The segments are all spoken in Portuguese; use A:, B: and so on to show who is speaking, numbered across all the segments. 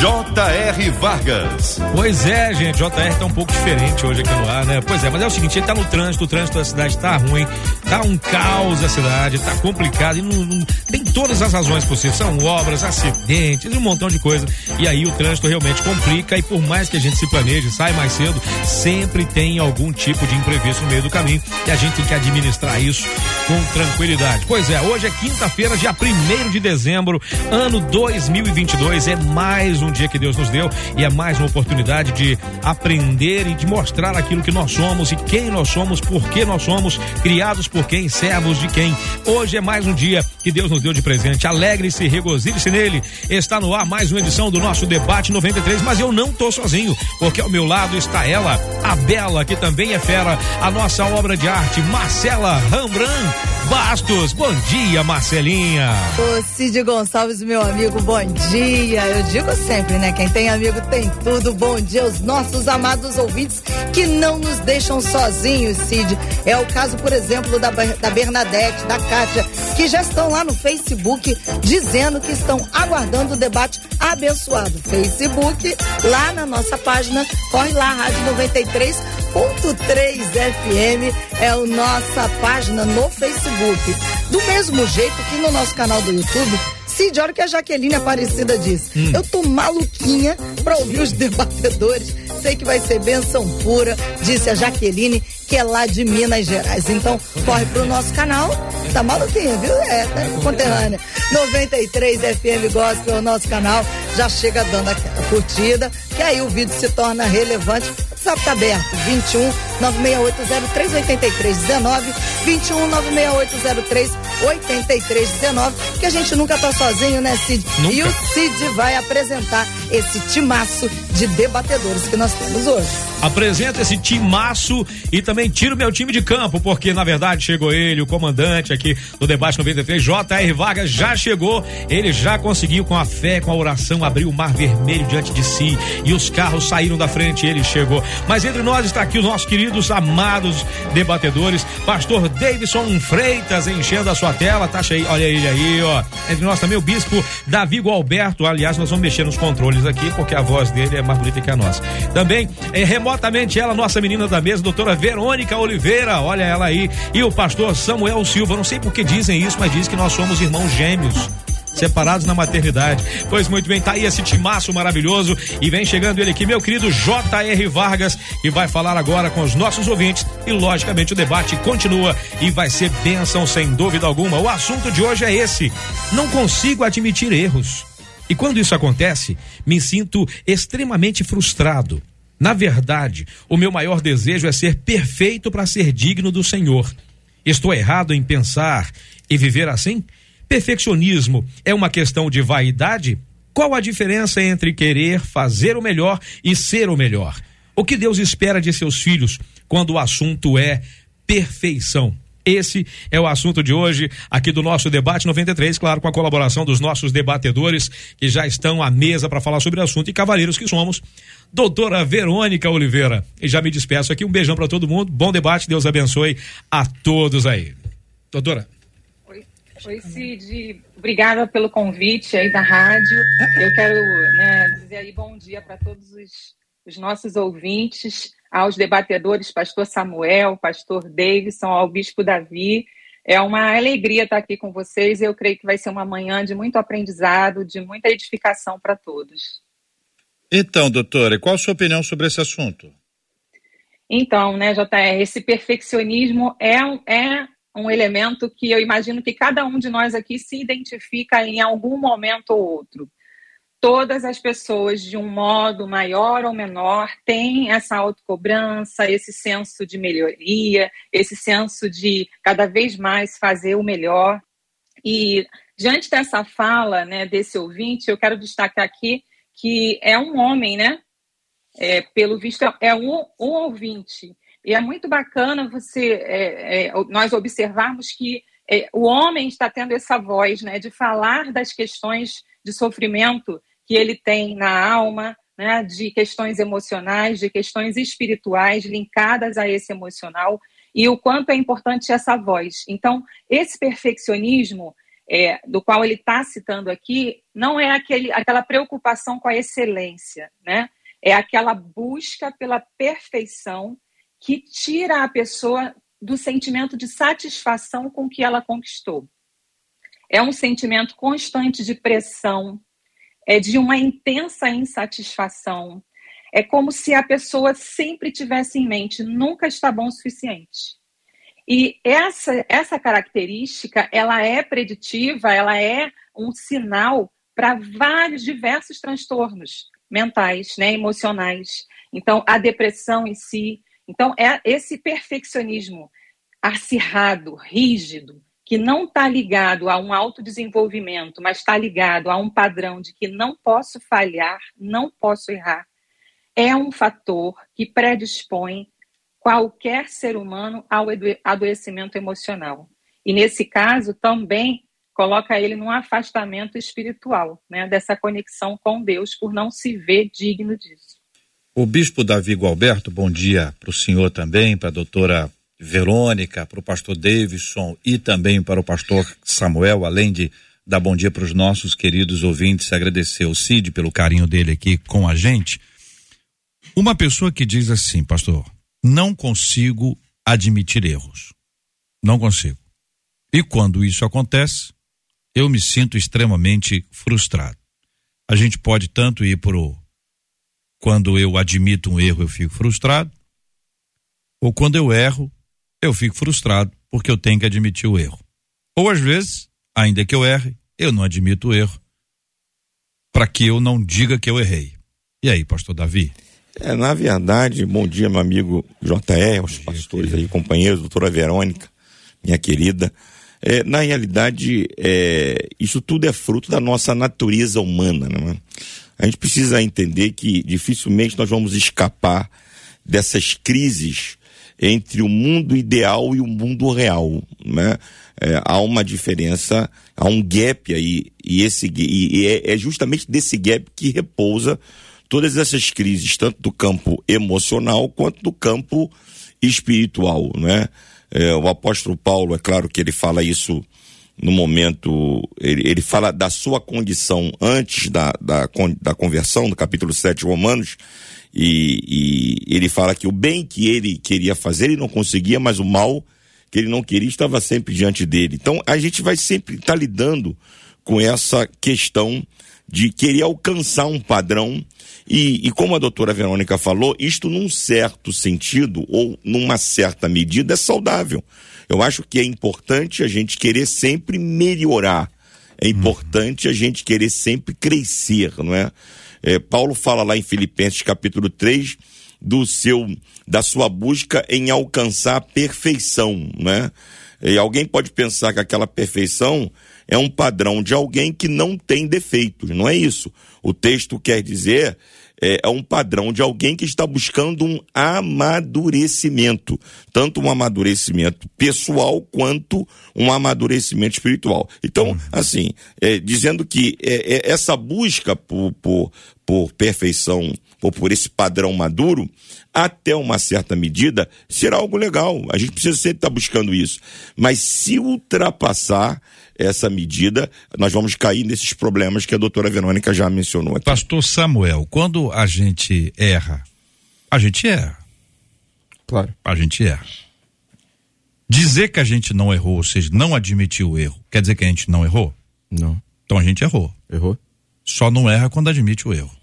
A: J.R. Vargas.
B: Pois é, gente, J.R. tá um pouco diferente hoje aqui no ar, né? Pois é, mas é o seguinte, ele tá no trânsito, o trânsito da cidade tá ruim, tá um caos a cidade, tá complicado e não, não, tem todas as razões possíveis, são obras, acidentes, um montão de coisa. E aí o trânsito realmente complica e por mais que a gente se planeje, sai mais cedo, sempre tem algum tipo de imprevisto no meio do caminho e a gente tem que administrar isso com tranquilidade. Pois é, hoje é quinta-feira, dia 1 de dezembro, ano 2022, é mais um dia que Deus nos deu e é mais uma oportunidade de aprender e de mostrar aquilo que nós somos e quem nós somos, por que nós somos, criados por quem, servos de quem. Hoje é mais um dia que Deus nos deu de presente. Alegre-se, regozile-se nele. Está no ar mais uma edição do nosso debate 93, mas eu não tô sozinho, porque ao meu lado está ela, a Bela, que também é fera, a nossa obra de arte, Marcela Rambran Bastos. Bom dia, Marcelinha.
C: Ô Cid Gonçalves, meu amigo, bom dia. Eu digo sempre, né? Quem tem amigo tem tudo. Bom dia aos nossos amados ouvintes que não nos deixam sozinhos, Cid. É o caso, por exemplo, da, da Bernadette, da Kátia, que já estão lá no Facebook dizendo que estão aguardando o debate abençoado. Facebook, lá na nossa página, corre lá, Rádio 93 101.3 FM é a nossa página no Facebook. Do mesmo jeito que no nosso canal do YouTube, Cid, olha o que a Jaqueline Aparecida disse. Hum. Eu tô maluquinha pra ouvir os debatedores. Sei que vai ser benção pura, disse a Jaqueline, que é lá de Minas Gerais. Então, corre pro nosso canal. Tá maluquinha, viu? É, tá conterrânea. 93 FM Gospel, o nosso canal. Já chega dando aquela curtida, que aí o vídeo se torna relevante WhatsApp tá aberto, 21 968038319, 21 968038319, que a gente nunca tá sozinho, né, Cid? Nunca. E o Cid vai apresentar esse timaço de debatedores que nós temos hoje.
B: Apresenta esse timaço e também tira o meu time de campo, porque na verdade chegou ele, o comandante aqui do debate 93, J.R. Vargas já chegou, ele já conseguiu com a fé, com a oração abrir o mar vermelho diante de si e os carros saíram da frente, ele chegou. Mas entre nós está aqui os nossos queridos, amados debatedores, pastor Davidson Freitas enchendo a sua tela, tá cheio, olha ele aí, ó. Entre nós também o bispo Davi Gualberto, aliás, nós vamos mexer nos controles aqui, porque a voz dele é mais bonita que a nossa. Também, é, remotamente, ela, nossa menina da mesa, doutora Verônica Oliveira, olha ela aí, e o pastor Samuel Silva, não sei por que dizem isso, mas diz que nós somos irmãos gêmeos separados na maternidade. Pois muito bem, tá aí esse timaço maravilhoso e vem chegando ele aqui, meu querido J.R. Vargas, e vai falar agora com os nossos ouvintes e logicamente o debate continua e vai ser bênção sem dúvida alguma. O assunto de hoje é esse: não consigo admitir erros. E quando isso acontece, me sinto extremamente frustrado. Na verdade, o meu maior desejo é ser perfeito para ser digno do Senhor. Estou errado em pensar e viver assim? Perfeccionismo é uma questão de vaidade? Qual a diferença entre querer fazer o melhor e ser o melhor? O que Deus espera de seus filhos quando o assunto é perfeição? Esse é o assunto de hoje aqui do nosso debate 93, claro, com a colaboração dos nossos debatedores que já estão à mesa para falar sobre o assunto e cavaleiros que somos. Doutora Verônica Oliveira. E já me despeço aqui. Um beijão para todo mundo. Bom debate. Deus abençoe a todos aí. Doutora.
D: Oi, Cid. Obrigada pelo convite aí da rádio. Eu quero né, dizer aí bom dia para todos os, os, nossos ouvintes, aos debatedores, pastor Samuel, pastor Davidson, ao bispo Davi. É uma alegria estar aqui com vocês. Eu creio que vai ser uma manhã de muito aprendizado, de muita edificação para todos.
E: Então, doutora, qual a sua opinião sobre esse assunto?
D: Então, né, JR, esse perfeccionismo é, é um elemento que eu imagino que cada um de nós aqui se identifica em algum momento ou outro. Todas as pessoas, de um modo maior ou menor, têm essa autocobrança, esse senso de melhoria, esse senso de cada vez mais fazer o melhor. E diante dessa fala, né, desse ouvinte, eu quero destacar aqui que é um homem, né? É, pelo visto, é um, um ouvinte e é muito bacana você é, é, nós observarmos que é, o homem está tendo essa voz, né, de falar das questões de sofrimento que ele tem na alma, né, de questões emocionais, de questões espirituais linkadas a esse emocional e o quanto é importante essa voz. Então, esse perfeccionismo é, do qual ele está citando aqui não é aquele, aquela preocupação com a excelência, né? É aquela busca pela perfeição que tira a pessoa do sentimento de satisfação com o que ela conquistou. É um sentimento constante de pressão, é de uma intensa insatisfação. É como se a pessoa sempre tivesse em mente, nunca está bom o suficiente. E essa, essa característica, ela é preditiva, ela é um sinal para vários diversos transtornos mentais, né, emocionais. Então, a depressão em si. Então, é esse perfeccionismo acirrado, rígido, que não está ligado a um autodesenvolvimento, mas está ligado a um padrão de que não posso falhar, não posso errar, é um fator que predispõe qualquer ser humano ao adoecimento emocional. E nesse caso também coloca ele num afastamento espiritual, né, dessa conexão com Deus por não se ver digno disso.
E: O bispo Davi Gualberto, bom dia para o senhor também, para a doutora Verônica, para o pastor Davidson e também para o pastor Samuel, além de dar bom dia para os nossos queridos ouvintes, agradecer o Cid pelo carinho dele aqui com a gente. Uma pessoa que diz assim, pastor, não consigo admitir erros. Não consigo. E quando isso acontece, eu me sinto extremamente frustrado. A gente pode tanto ir pro quando eu admito um erro, eu fico frustrado, ou quando eu erro, eu fico frustrado porque eu tenho que admitir o erro. Ou às vezes, ainda que eu erre, eu não admito o erro para que eu não diga que eu errei. E aí, pastor Davi?
F: É, na verdade, bom dia, meu amigo JR, os pastores aí, companheiros, doutora Verônica, minha querida. É, na realidade, é, isso tudo é fruto da nossa natureza humana. Né? A gente precisa entender que dificilmente nós vamos escapar dessas crises entre o mundo ideal e o mundo real, né? É, há uma diferença, há um gap aí, e, esse, e, e é, é justamente desse gap que repousa todas essas crises, tanto do campo emocional quanto do campo espiritual, né? É, o apóstolo Paulo, é claro que ele fala isso no momento, ele, ele fala da sua condição antes da, da, da conversão, no capítulo 7 Romanos, e, e ele fala que o bem que ele queria fazer ele não conseguia, mas o mal que ele não queria estava sempre diante dele. Então a gente vai sempre estar tá lidando com essa questão de querer alcançar um padrão. E, e, como a doutora Verônica falou, isto num certo sentido ou numa certa medida é saudável. Eu acho que é importante a gente querer sempre melhorar. É importante a gente querer sempre crescer, não é? É, Paulo fala lá em Filipenses capítulo 3 do seu da sua busca em alcançar a perfeição, né? E alguém pode pensar que aquela perfeição é um padrão de alguém que não tem defeitos, não é isso. O texto quer dizer é, é, um padrão de alguém que está buscando um amadurecimento, tanto um amadurecimento pessoal quanto um amadurecimento espiritual. Então, uhum. assim, é, dizendo que é, é, essa busca por, por, por perfeição ou por esse padrão maduro, até uma certa medida, será algo legal. A gente precisa sempre estar buscando isso. Mas se ultrapassar essa medida, nós vamos cair nesses problemas que a doutora Verônica já mencionou aqui.
E: Pastor Samuel, quando a gente erra, a gente erra.
F: Claro.
E: A gente erra. Dizer que a gente não errou, ou seja, não admitir o erro, quer dizer que a gente não errou?
F: Não.
E: Então a gente errou.
F: Errou?
E: Só não erra quando admite o erro.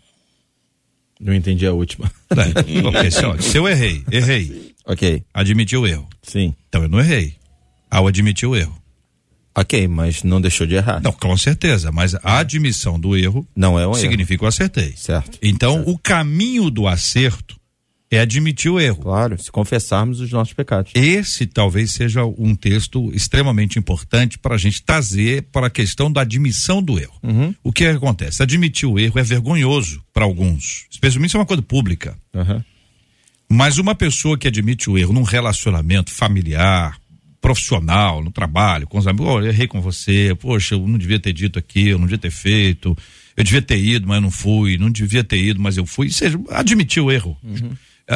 F: Não entendi a última.
E: É, se, se eu errei, errei.
F: Ok.
E: Admiti o erro.
F: Sim.
E: Então eu não errei. Ao admitir o erro.
F: Ok, mas não deixou de errar.
E: Não, com certeza, mas a admissão do erro
F: não é um
E: significa
F: erro.
E: eu acertei.
F: Certo.
E: Então,
F: certo.
E: o caminho do acerto é admitir o erro.
F: Claro, se confessarmos os nossos pecados.
E: Esse talvez seja um texto extremamente importante para a gente trazer para a questão da admissão do erro.
F: Uhum.
E: O que acontece? Admitir o erro é vergonhoso para alguns, especialmente se é uma coisa pública.
F: Uhum.
E: Mas uma pessoa que admite o erro num relacionamento familiar, profissional, no trabalho, com os amigos, oh, eu errei com você, poxa, eu não devia ter dito aquilo, não devia ter feito, eu devia ter ido, mas eu não fui, não devia ter ido, mas eu fui. Ou seja, admitir o erro. Uhum.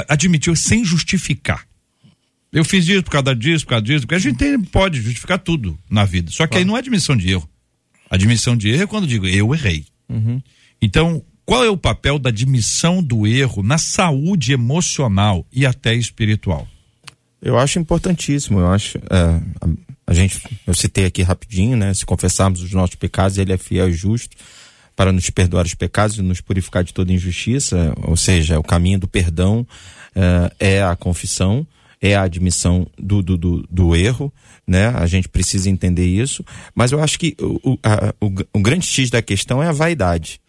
E: Admitiu sem justificar. Eu fiz isso por causa disso, por causa disso, porque a gente tem, pode justificar tudo na vida. Só que claro. aí não é admissão de erro. Admissão de erro é quando digo, eu errei. Uhum. Então, qual é o papel da admissão do erro na saúde emocional e até espiritual?
G: Eu acho importantíssimo. Eu acho. É, a, a, gente, eu citei aqui rapidinho, né? Se confessarmos os nossos pecados, ele é fiel e justo para nos perdoar os pecados e nos purificar de toda injustiça, ou seja, o caminho do perdão uh, é a confissão, é a admissão do, do, do, do, erro, né? A gente precisa entender isso, mas eu acho que o, a, o, o grande X da questão é a vaidade.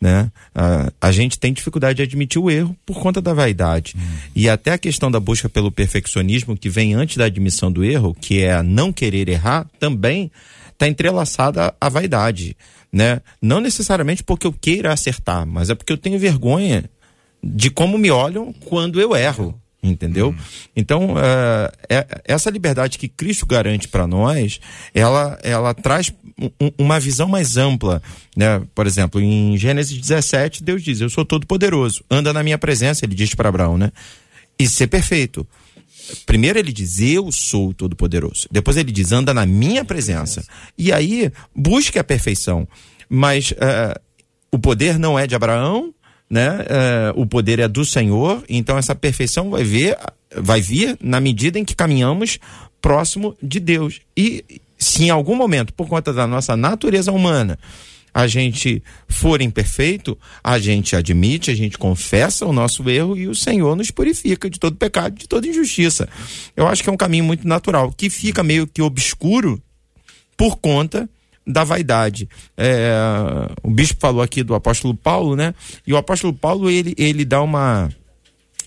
G: Né? A, a gente tem dificuldade de admitir o erro por conta da vaidade. Hum. E até a questão da busca pelo perfeccionismo, que vem antes da admissão do erro, que é a não querer errar, também está entrelaçada à vaidade né? Não necessariamente porque eu queira acertar, mas é porque eu tenho vergonha de como me olham quando eu erro, entendeu? Hum. Então, uh, é, essa liberdade que Cristo garante para nós, ela, ela traz um, uma visão mais ampla, né? Por exemplo, em Gênesis 17, Deus diz: Eu sou todo poderoso, anda na minha presença, ele diz para Abraão, né? E ser perfeito. Primeiro ele diz, eu sou todo-poderoso. Depois ele diz, anda na minha presença. E aí, busque a perfeição. Mas uh, o poder não é de Abraão, né? Uh, o poder é do Senhor. Então essa perfeição vai, ver, vai vir na medida em que caminhamos próximo de Deus. E se em algum momento, por conta da nossa natureza humana, a gente for imperfeito, a gente admite, a gente confessa o nosso erro e o Senhor nos purifica de todo pecado, de toda injustiça. Eu acho que é um caminho muito natural, que fica meio que obscuro por conta da vaidade. É, o bispo falou aqui do apóstolo Paulo, né? E o apóstolo Paulo, ele, ele dá uma.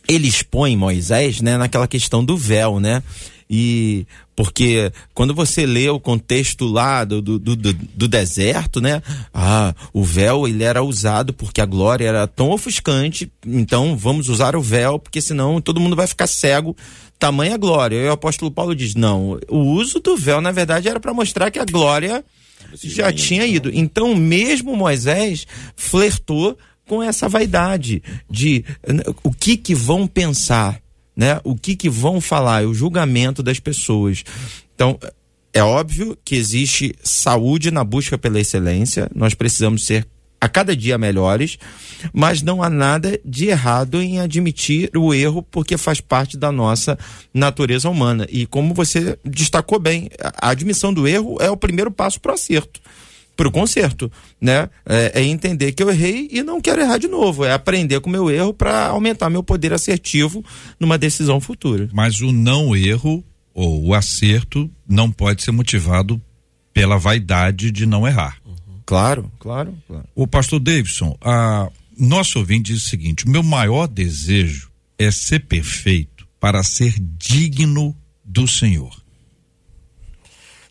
G: Ele expõe Moisés, né, naquela questão do véu, né? E porque quando você lê o contexto lá do, do, do, do, deserto, né? Ah, o véu ele era usado porque a glória era tão ofuscante, então vamos usar o véu, porque senão todo mundo vai ficar cego. Tamanha glória. E o apóstolo Paulo diz: não, o uso do véu, na verdade, era para mostrar que a glória já tinha ido. Então, mesmo Moisés flertou com essa vaidade de o que que vão pensar né? O que que vão falar, é o julgamento das pessoas. Então, é óbvio que existe saúde na busca pela excelência, nós precisamos ser a cada dia melhores, mas não há nada de errado em admitir o erro, porque faz parte da nossa natureza humana. E como você destacou bem, a admissão do erro é o primeiro passo para o acerto para o conserto, né? É, é, entender que eu errei e não quero errar de novo. É aprender com o meu erro para aumentar meu poder assertivo numa decisão futura.
E: Mas o não erro ou o acerto não pode ser motivado pela vaidade de não errar.
G: Uhum. Claro, claro, claro.
E: O pastor Davidson, a nosso ouvinte diz o seguinte: o meu maior desejo é ser perfeito para ser digno do Senhor.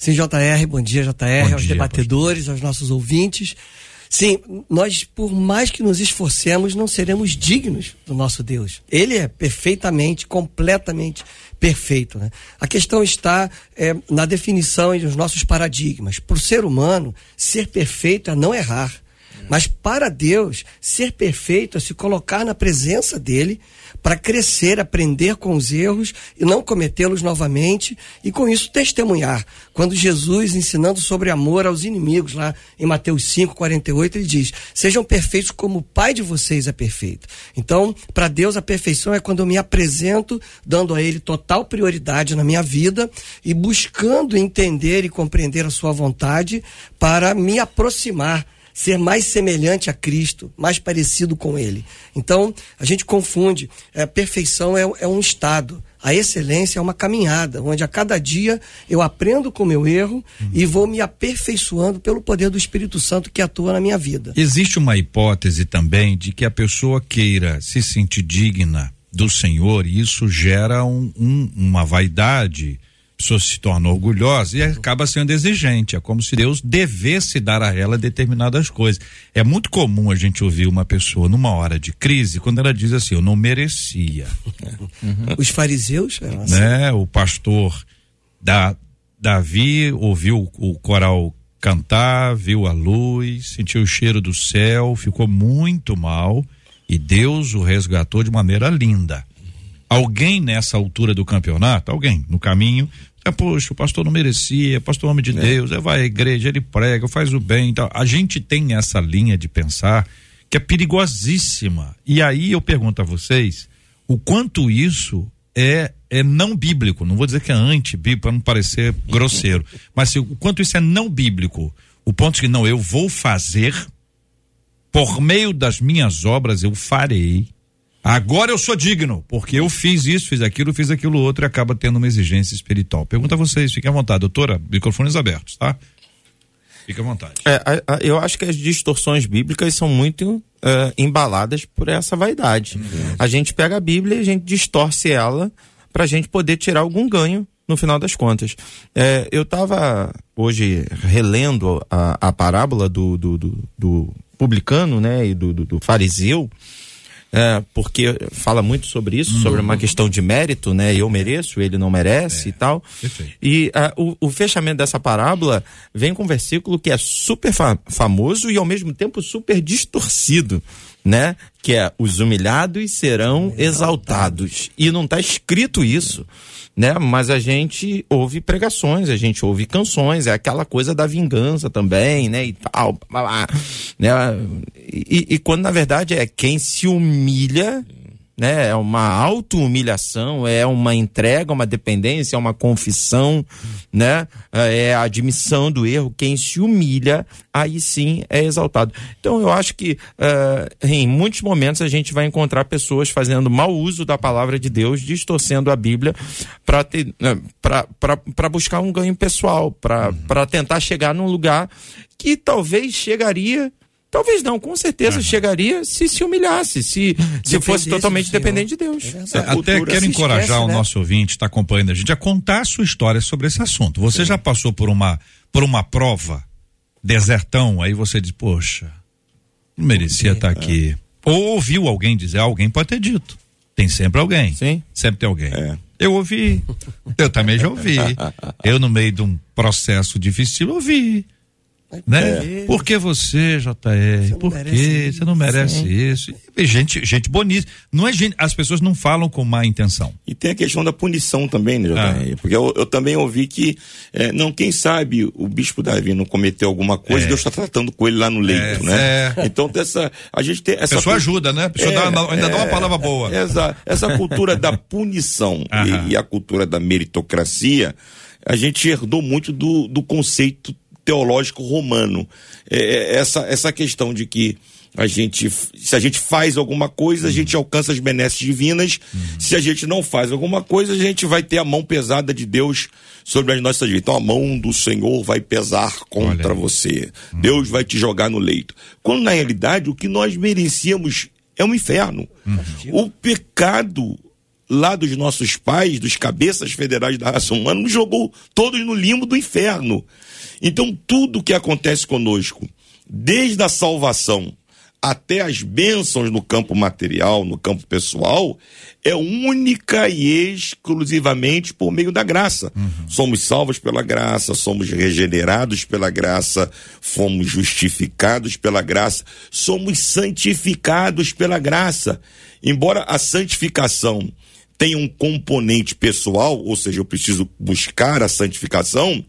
H: Sim, JR, bom dia, JR, bom aos dia, debatedores, aos nossos ouvintes. Sim, nós, por mais que nos esforcemos, não seremos dignos do nosso Deus. Ele é perfeitamente, completamente perfeito. Né? A questão está é, na definição e nos nossos paradigmas. Para o ser humano, ser perfeito é não errar. Mas para Deus, ser perfeito é se colocar na presença dele para crescer, aprender com os erros e não cometê-los novamente e com isso testemunhar. Quando Jesus, ensinando sobre amor aos inimigos, lá em Mateus 5, 48, ele diz: Sejam perfeitos como o Pai de vocês é perfeito. Então, para Deus, a perfeição é quando eu me apresento, dando a Ele total prioridade na minha vida e buscando entender e compreender a Sua vontade para me aproximar ser mais semelhante a Cristo, mais parecido com Ele. Então, a gente confunde. A é, perfeição é, é um estado. A excelência é uma caminhada, onde a cada dia eu aprendo com o meu erro uhum. e vou me aperfeiçoando pelo poder do Espírito Santo que atua na minha vida.
E: Existe uma hipótese também de que a pessoa queira se sentir digna do Senhor e isso gera um, um, uma vaidade pessoa se torna orgulhosa e acaba sendo exigente. É como se Deus devesse dar a ela determinadas coisas. É muito comum a gente ouvir uma pessoa numa hora de crise quando ela diz assim: Eu não merecia.
H: Uhum. Os fariseus?
E: Né? O pastor Da, Davi ouviu o coral cantar, viu a luz, sentiu o cheiro do céu, ficou muito mal e Deus o resgatou de maneira linda. Alguém nessa altura do campeonato, alguém no caminho, é, poxa, o pastor não merecia, pastor homem de é. Deus, é, vai à igreja, ele prega, faz o bem. Então, a gente tem essa linha de pensar que é perigosíssima. E aí eu pergunto a vocês o quanto isso é é não bíblico. Não vou dizer que é anti-bíblico para não parecer grosseiro, mas se, o quanto isso é não bíblico. O ponto de que não, eu vou fazer por meio das minhas obras eu farei. Agora eu sou digno, porque eu fiz isso, fiz aquilo, fiz aquilo outro e acaba tendo uma exigência espiritual. Pergunta a vocês, fiquem à vontade, doutora, microfones abertos, tá? Fique à vontade.
G: É, eu acho que as distorções bíblicas são muito uh, embaladas por essa vaidade. Uhum. A gente pega a Bíblia e a gente distorce ela para a gente poder tirar algum ganho no final das contas. É, eu estava hoje relendo a, a parábola do, do, do, do, publicano né, e do, do fariseu é, porque fala muito sobre isso, sobre uma uhum. questão de mérito, né? Eu mereço, ele não merece é, e tal. Perfeito. E uh, o, o, fechamento dessa parábola vem com um versículo que é super fa famoso e ao mesmo tempo super distorcido, né? Que é os humilhados serão exaltados. E não está escrito isso né? Mas a gente ouve pregações, a gente ouve canções, é aquela coisa da vingança também, né? E tal, né? E, e quando na verdade é quem se humilha né? É uma auto-humilhação, é uma entrega, uma dependência, é uma confissão, né? É a admissão do erro. Quem se humilha, aí sim é exaltado. Então eu acho que uh, em muitos momentos a gente vai encontrar pessoas fazendo mau uso da palavra de Deus, distorcendo a Bíblia para né, buscar um ganho pessoal, para uhum. tentar chegar num lugar que talvez chegaria Talvez não, com certeza uhum. chegaria se se humilhasse, se, se fosse totalmente dependente de Deus.
E: É Até quero encorajar esquece, o né? nosso ouvinte, está acompanhando a gente, a contar a sua história sobre esse assunto. Você Sim. já passou por uma, por uma prova, desertão, aí você diz, poxa, não merecia estar tá aqui. É. Ou ouviu alguém dizer, alguém pode ter dito. Tem sempre alguém.
G: Sim.
E: Sempre tem alguém. É. Eu ouvi. Eu também já ouvi. Eu, no meio de um processo difícil, ouvi. Né? Por que você, JR? Você Por que você não merece isso? E gente, gente bonita. Não é gente, as pessoas não falam com má intenção.
F: E tem a questão da punição também, né, JR? Ah. Porque eu, eu, também ouvi que, é, não, quem sabe o bispo Davi não cometeu alguma coisa, é. Deus está tratando com ele lá no leito, é. né? É. Então essa, a gente tem essa.
E: A pessoa ajuda, né? A pessoa dá, é, ainda dá uma é, palavra boa.
F: Essa, essa cultura da punição e, e, a cultura da meritocracia, a gente herdou muito do, do conceito teológico romano. É, é, essa, essa questão de que a gente, se a gente faz alguma coisa, a uhum. gente alcança as benesses divinas. Uhum. Se a gente não faz alguma coisa, a gente vai ter a mão pesada de Deus sobre as nossas vidas. Então a mão do Senhor vai pesar contra você. Uhum. Deus vai te jogar no leito. Quando na realidade o que nós merecíamos é um inferno. Uhum. O pecado lá dos nossos pais, dos cabeças federais da raça humana, nos jogou todos no limbo do inferno. Então, tudo que acontece conosco, desde a salvação até as bênçãos no campo material, no campo pessoal, é única e exclusivamente por meio da graça. Uhum. Somos salvos pela graça, somos regenerados pela graça, fomos justificados pela graça, somos santificados pela graça. Embora a santificação tenha um componente pessoal, ou seja, eu preciso buscar a santificação,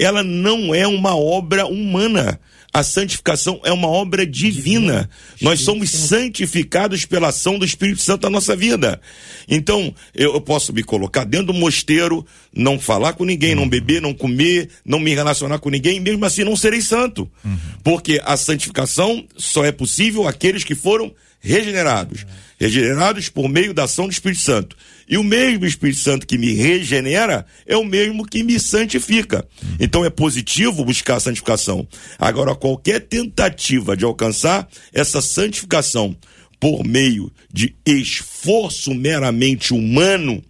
F: ela não é uma obra humana. A santificação é uma obra divina. Nós somos santificados pela ação do Espírito Santo na nossa vida. Então, eu, eu posso me colocar dentro do mosteiro, não falar com ninguém, não beber, não comer, não me relacionar com ninguém, e mesmo assim não serei santo. Uhum. Porque a santificação só é possível àqueles que foram regenerados. Regenerados por meio da ação do Espírito Santo. E o mesmo Espírito Santo que me regenera é o mesmo que me santifica. Então é positivo buscar a santificação. Agora, qualquer tentativa de alcançar essa santificação por meio de esforço meramente humano,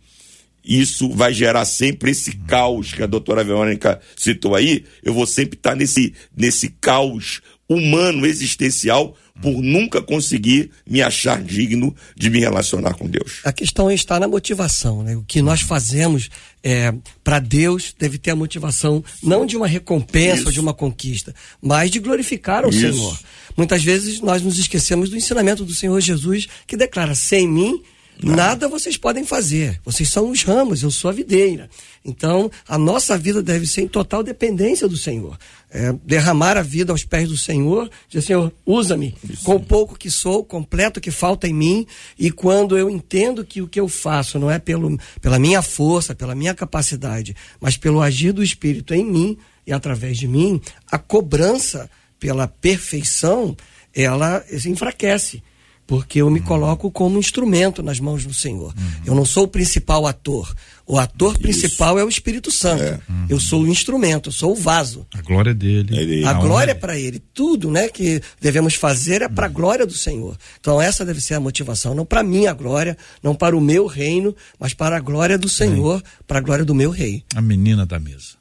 F: isso vai gerar sempre esse caos que a doutora Verônica citou aí. Eu vou sempre estar nesse, nesse caos humano, existencial, por nunca conseguir me achar digno de me relacionar com Deus.
H: A questão está na motivação, né? O que nós fazemos é, para Deus deve ter a motivação não de uma recompensa ou de uma conquista, mas de glorificar o Isso. Senhor. Muitas vezes nós nos esquecemos do ensinamento do Senhor Jesus que declara: sem mim Nada vocês podem fazer. Vocês são os ramos, eu sou a videira. Então, a nossa vida deve ser em total dependência do Senhor. É, derramar a vida aos pés do Senhor, dizer, Senhor, usa-me com o pouco que sou, completo que falta em mim, e quando eu entendo que o que eu faço não é pelo, pela minha força, pela minha capacidade, mas pelo agir do Espírito em mim e através de mim, a cobrança pela perfeição, ela se enfraquece porque eu me coloco como instrumento nas mãos do Senhor. Uhum. Eu não sou o principal ator. O ator Isso. principal é o Espírito Santo. É. Uhum. Eu sou o instrumento, eu sou o vaso.
B: A glória dele.
H: É a, a glória é para ele. Tudo, né, que devemos fazer é para a uhum. glória do Senhor. Então essa deve ser a motivação, não para minha glória, não para o meu reino, mas para a glória do Senhor, para a glória do meu rei.
B: A menina da mesa.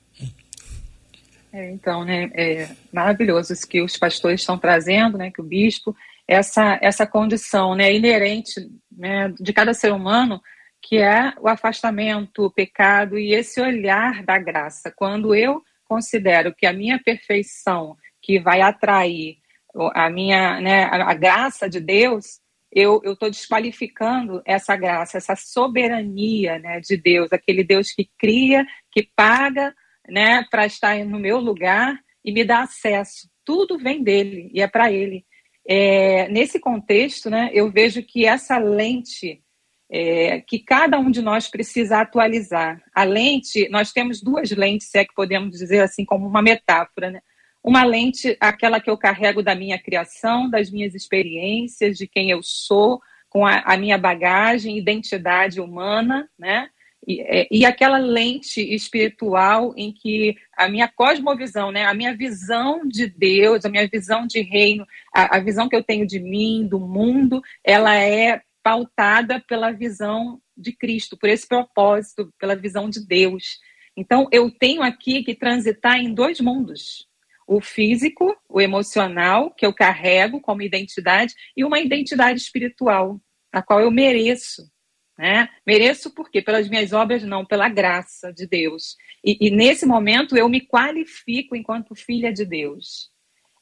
D: É, então, né, é maravilhoso isso que os pastores estão trazendo, né, que o bispo essa, essa condição né, inerente né, de cada ser humano, que é o afastamento, o pecado e esse olhar da graça. Quando eu considero que a minha perfeição, que vai atrair a minha, né, a, graça de Deus, eu estou desqualificando essa graça, essa soberania né, de Deus, aquele Deus que cria, que paga né, para estar no meu lugar e me dá acesso. Tudo vem dele e é para ele. É, nesse contexto, né, eu vejo que essa lente é, que cada um de nós precisa atualizar. A lente, nós temos duas lentes, se é que podemos dizer assim, como uma metáfora. Né? Uma lente, aquela que eu carrego da minha criação, das minhas experiências, de quem eu sou, com a, a minha bagagem, identidade humana, né? E, é, e, aquela lente espiritual em que a minha cosmovisão, né, a minha visão de Deus, a minha visão de reino, a, a visão que eu tenho de mim, do mundo, ela é pautada pela visão de Cristo, por esse propósito, pela visão de Deus. Então, eu tenho aqui que transitar em dois mundos. O físico, o emocional, que eu carrego como identidade, e uma identidade espiritual, a qual eu mereço né? Mereço por quê? Pelas minhas obras, não, pela graça de Deus. E, e nesse momento eu me qualifico enquanto filha de Deus.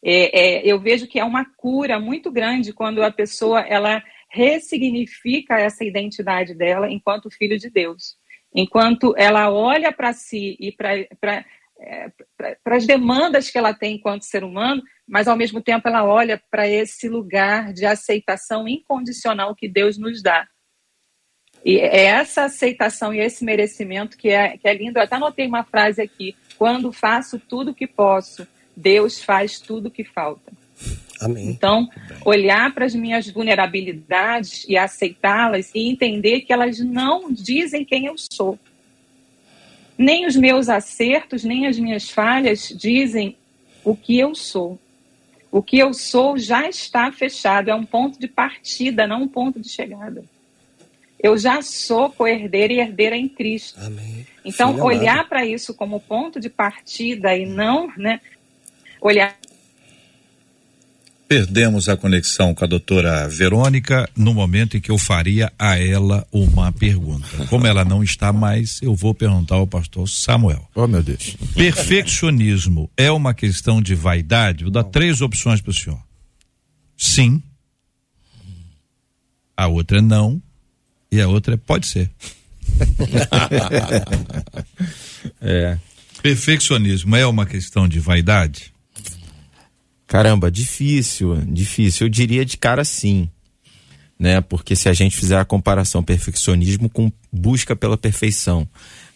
D: É, é, eu vejo que é uma cura muito grande quando a pessoa ela ressignifica essa identidade dela enquanto filho de Deus. Enquanto ela olha para si e para é, as demandas que ela tem enquanto ser humano, mas ao mesmo tempo ela olha para esse lugar de aceitação incondicional que Deus nos dá. E é essa aceitação e esse merecimento que é, que é lindo. Eu até anotei uma frase aqui: quando faço tudo o que posso, Deus faz tudo o que falta.
H: Amém.
D: Então, olhar para as minhas vulnerabilidades e aceitá-las e entender que elas não dizem quem eu sou. Nem os meus acertos, nem as minhas falhas dizem o que eu sou. O que eu sou já está fechado, é um ponto de partida, não um ponto de chegada eu já sou co-herdeira e herdeira em Cristo.
H: Amém.
D: Então, Filha olhar para isso como ponto de partida e não, né, olhar
E: Perdemos a conexão com a doutora Verônica no momento em que eu faria a ela uma pergunta. Como ela não está mais, eu vou perguntar ao pastor Samuel.
G: Oh, meu Deus.
E: Perfeccionismo é uma questão de vaidade? Vou dar três opções para o senhor. Sim. A outra é não e a outra é pode ser. é. Perfeccionismo é uma questão de vaidade?
G: Caramba, difícil, difícil. Eu diria de cara sim. Né? Porque se a gente fizer a comparação perfeccionismo com busca pela perfeição,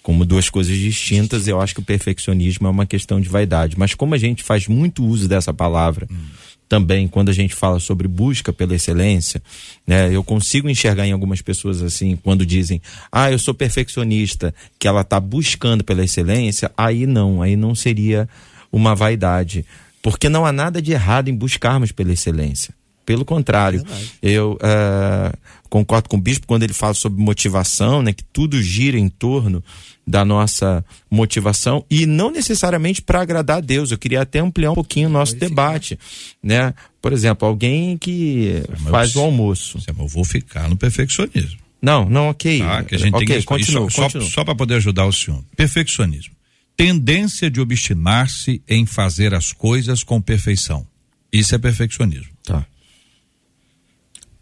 G: como duas coisas distintas, eu acho que o perfeccionismo é uma questão de vaidade. Mas como a gente faz muito uso dessa palavra, hum também quando a gente fala sobre busca pela excelência, né? Eu consigo enxergar em algumas pessoas assim, quando dizem, ah, eu sou perfeccionista, que ela está buscando pela excelência, aí não, aí não seria uma vaidade. Porque não há nada de errado em buscarmos pela excelência. Pelo contrário, é eu uh, concordo com o bispo quando ele fala sobre motivação, né? Que tudo gira em torno da nossa motivação e não necessariamente para agradar a Deus. Eu queria até ampliar um pouquinho o nosso debate, né? Por exemplo, alguém que faz o almoço.
E: Eu vou ficar no perfeccionismo.
G: Não, não, ok.
E: Tá, que a gente
G: ok,
E: tem que
G: continua,
E: só,
G: continua.
E: só, só para poder ajudar o senhor. Perfeccionismo. Tendência de obstinar-se em fazer as coisas com perfeição. Isso é perfeccionismo.
G: Tá.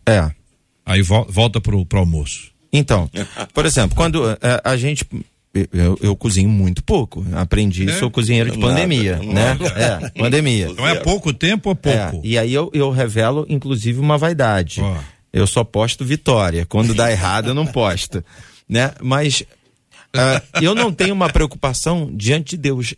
G: É.
E: Aí vo- volta pro, pro almoço.
G: Então, por exemplo, quando é, a gente. Eu, eu cozinho muito pouco. Aprendi,
E: É?
G: sou cozinheiro de
F: Nada,
G: pandemia, né?
F: nada.
G: É, pandemia.
E: Então é pouco tempo ou
G: É,
E: pouco?
G: e aí eu, eu revelo, inclusive, uma vaidade.
E: Ó.
G: Eu só posto vitória. Quando dá errado, eu não posto. Né? Mas ah, eu não tenho uma preocupação diante de Deus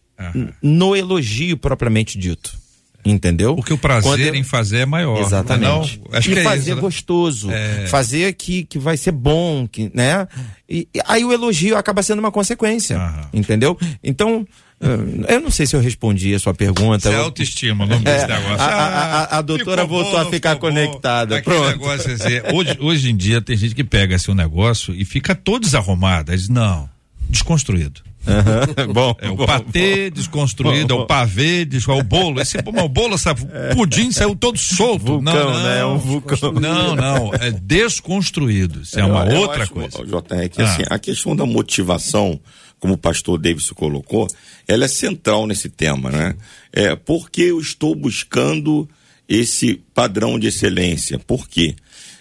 G: no elogio propriamente dito. Entendeu?
E: Porque o prazer
G: eu-
E: em fazer é maior.
G: Exatamente.
E: Não, acho
G: e
E: que é
G: fazer
E: isso, né?
G: gostoso.
E: É.
G: Fazer que, que vai ser bom, que, né? E, e aí o elogio acaba sendo uma consequência.
E: Aham.
G: Entendeu? Então, eh, eu não sei se eu respondi a sua pergunta.
E: Isso é autoestima, o nome desse
G: É,
E: negócio.
G: a- a- a- a doutora
E: ficou
G: voltou a
E: bom,
G: ficar
E: ficou bom.
G: conectada. Pronto.
E: negócio, dizer, hoje, hoje em dia tem gente que pega assim um negócio e fica todo desarrumado. Aí diz, não, desconstruído.
G: Aham, bom,
E: É o
G: bom,
E: patê desconstruído, é o pavê, é o bolo. Esse o bolo, sabe, o pudim saiu todo solto.
G: Vulcão,
E: não, não,
G: né? É um vulcão.
E: Não, não, é desconstruído. Isso é uma
F: Eu
E: outra
F: acho,
E: coisa.
F: JR, que
E: Ah.
F: assim, a questão da motivação, como o pastor Davis colocou, ela é central nesse tema, né? É, por que eu estou buscando esse padrão de excelência? Por quê?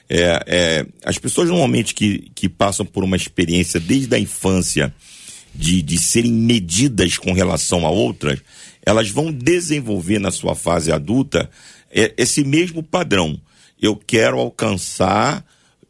F: É, é, as pessoas normalmente que, que passam por uma experiência desde a infância de, de serem medidas com relação a outras, elas vão desenvolver na sua fase adulta é, esse mesmo padrão. Eu quero alcançar,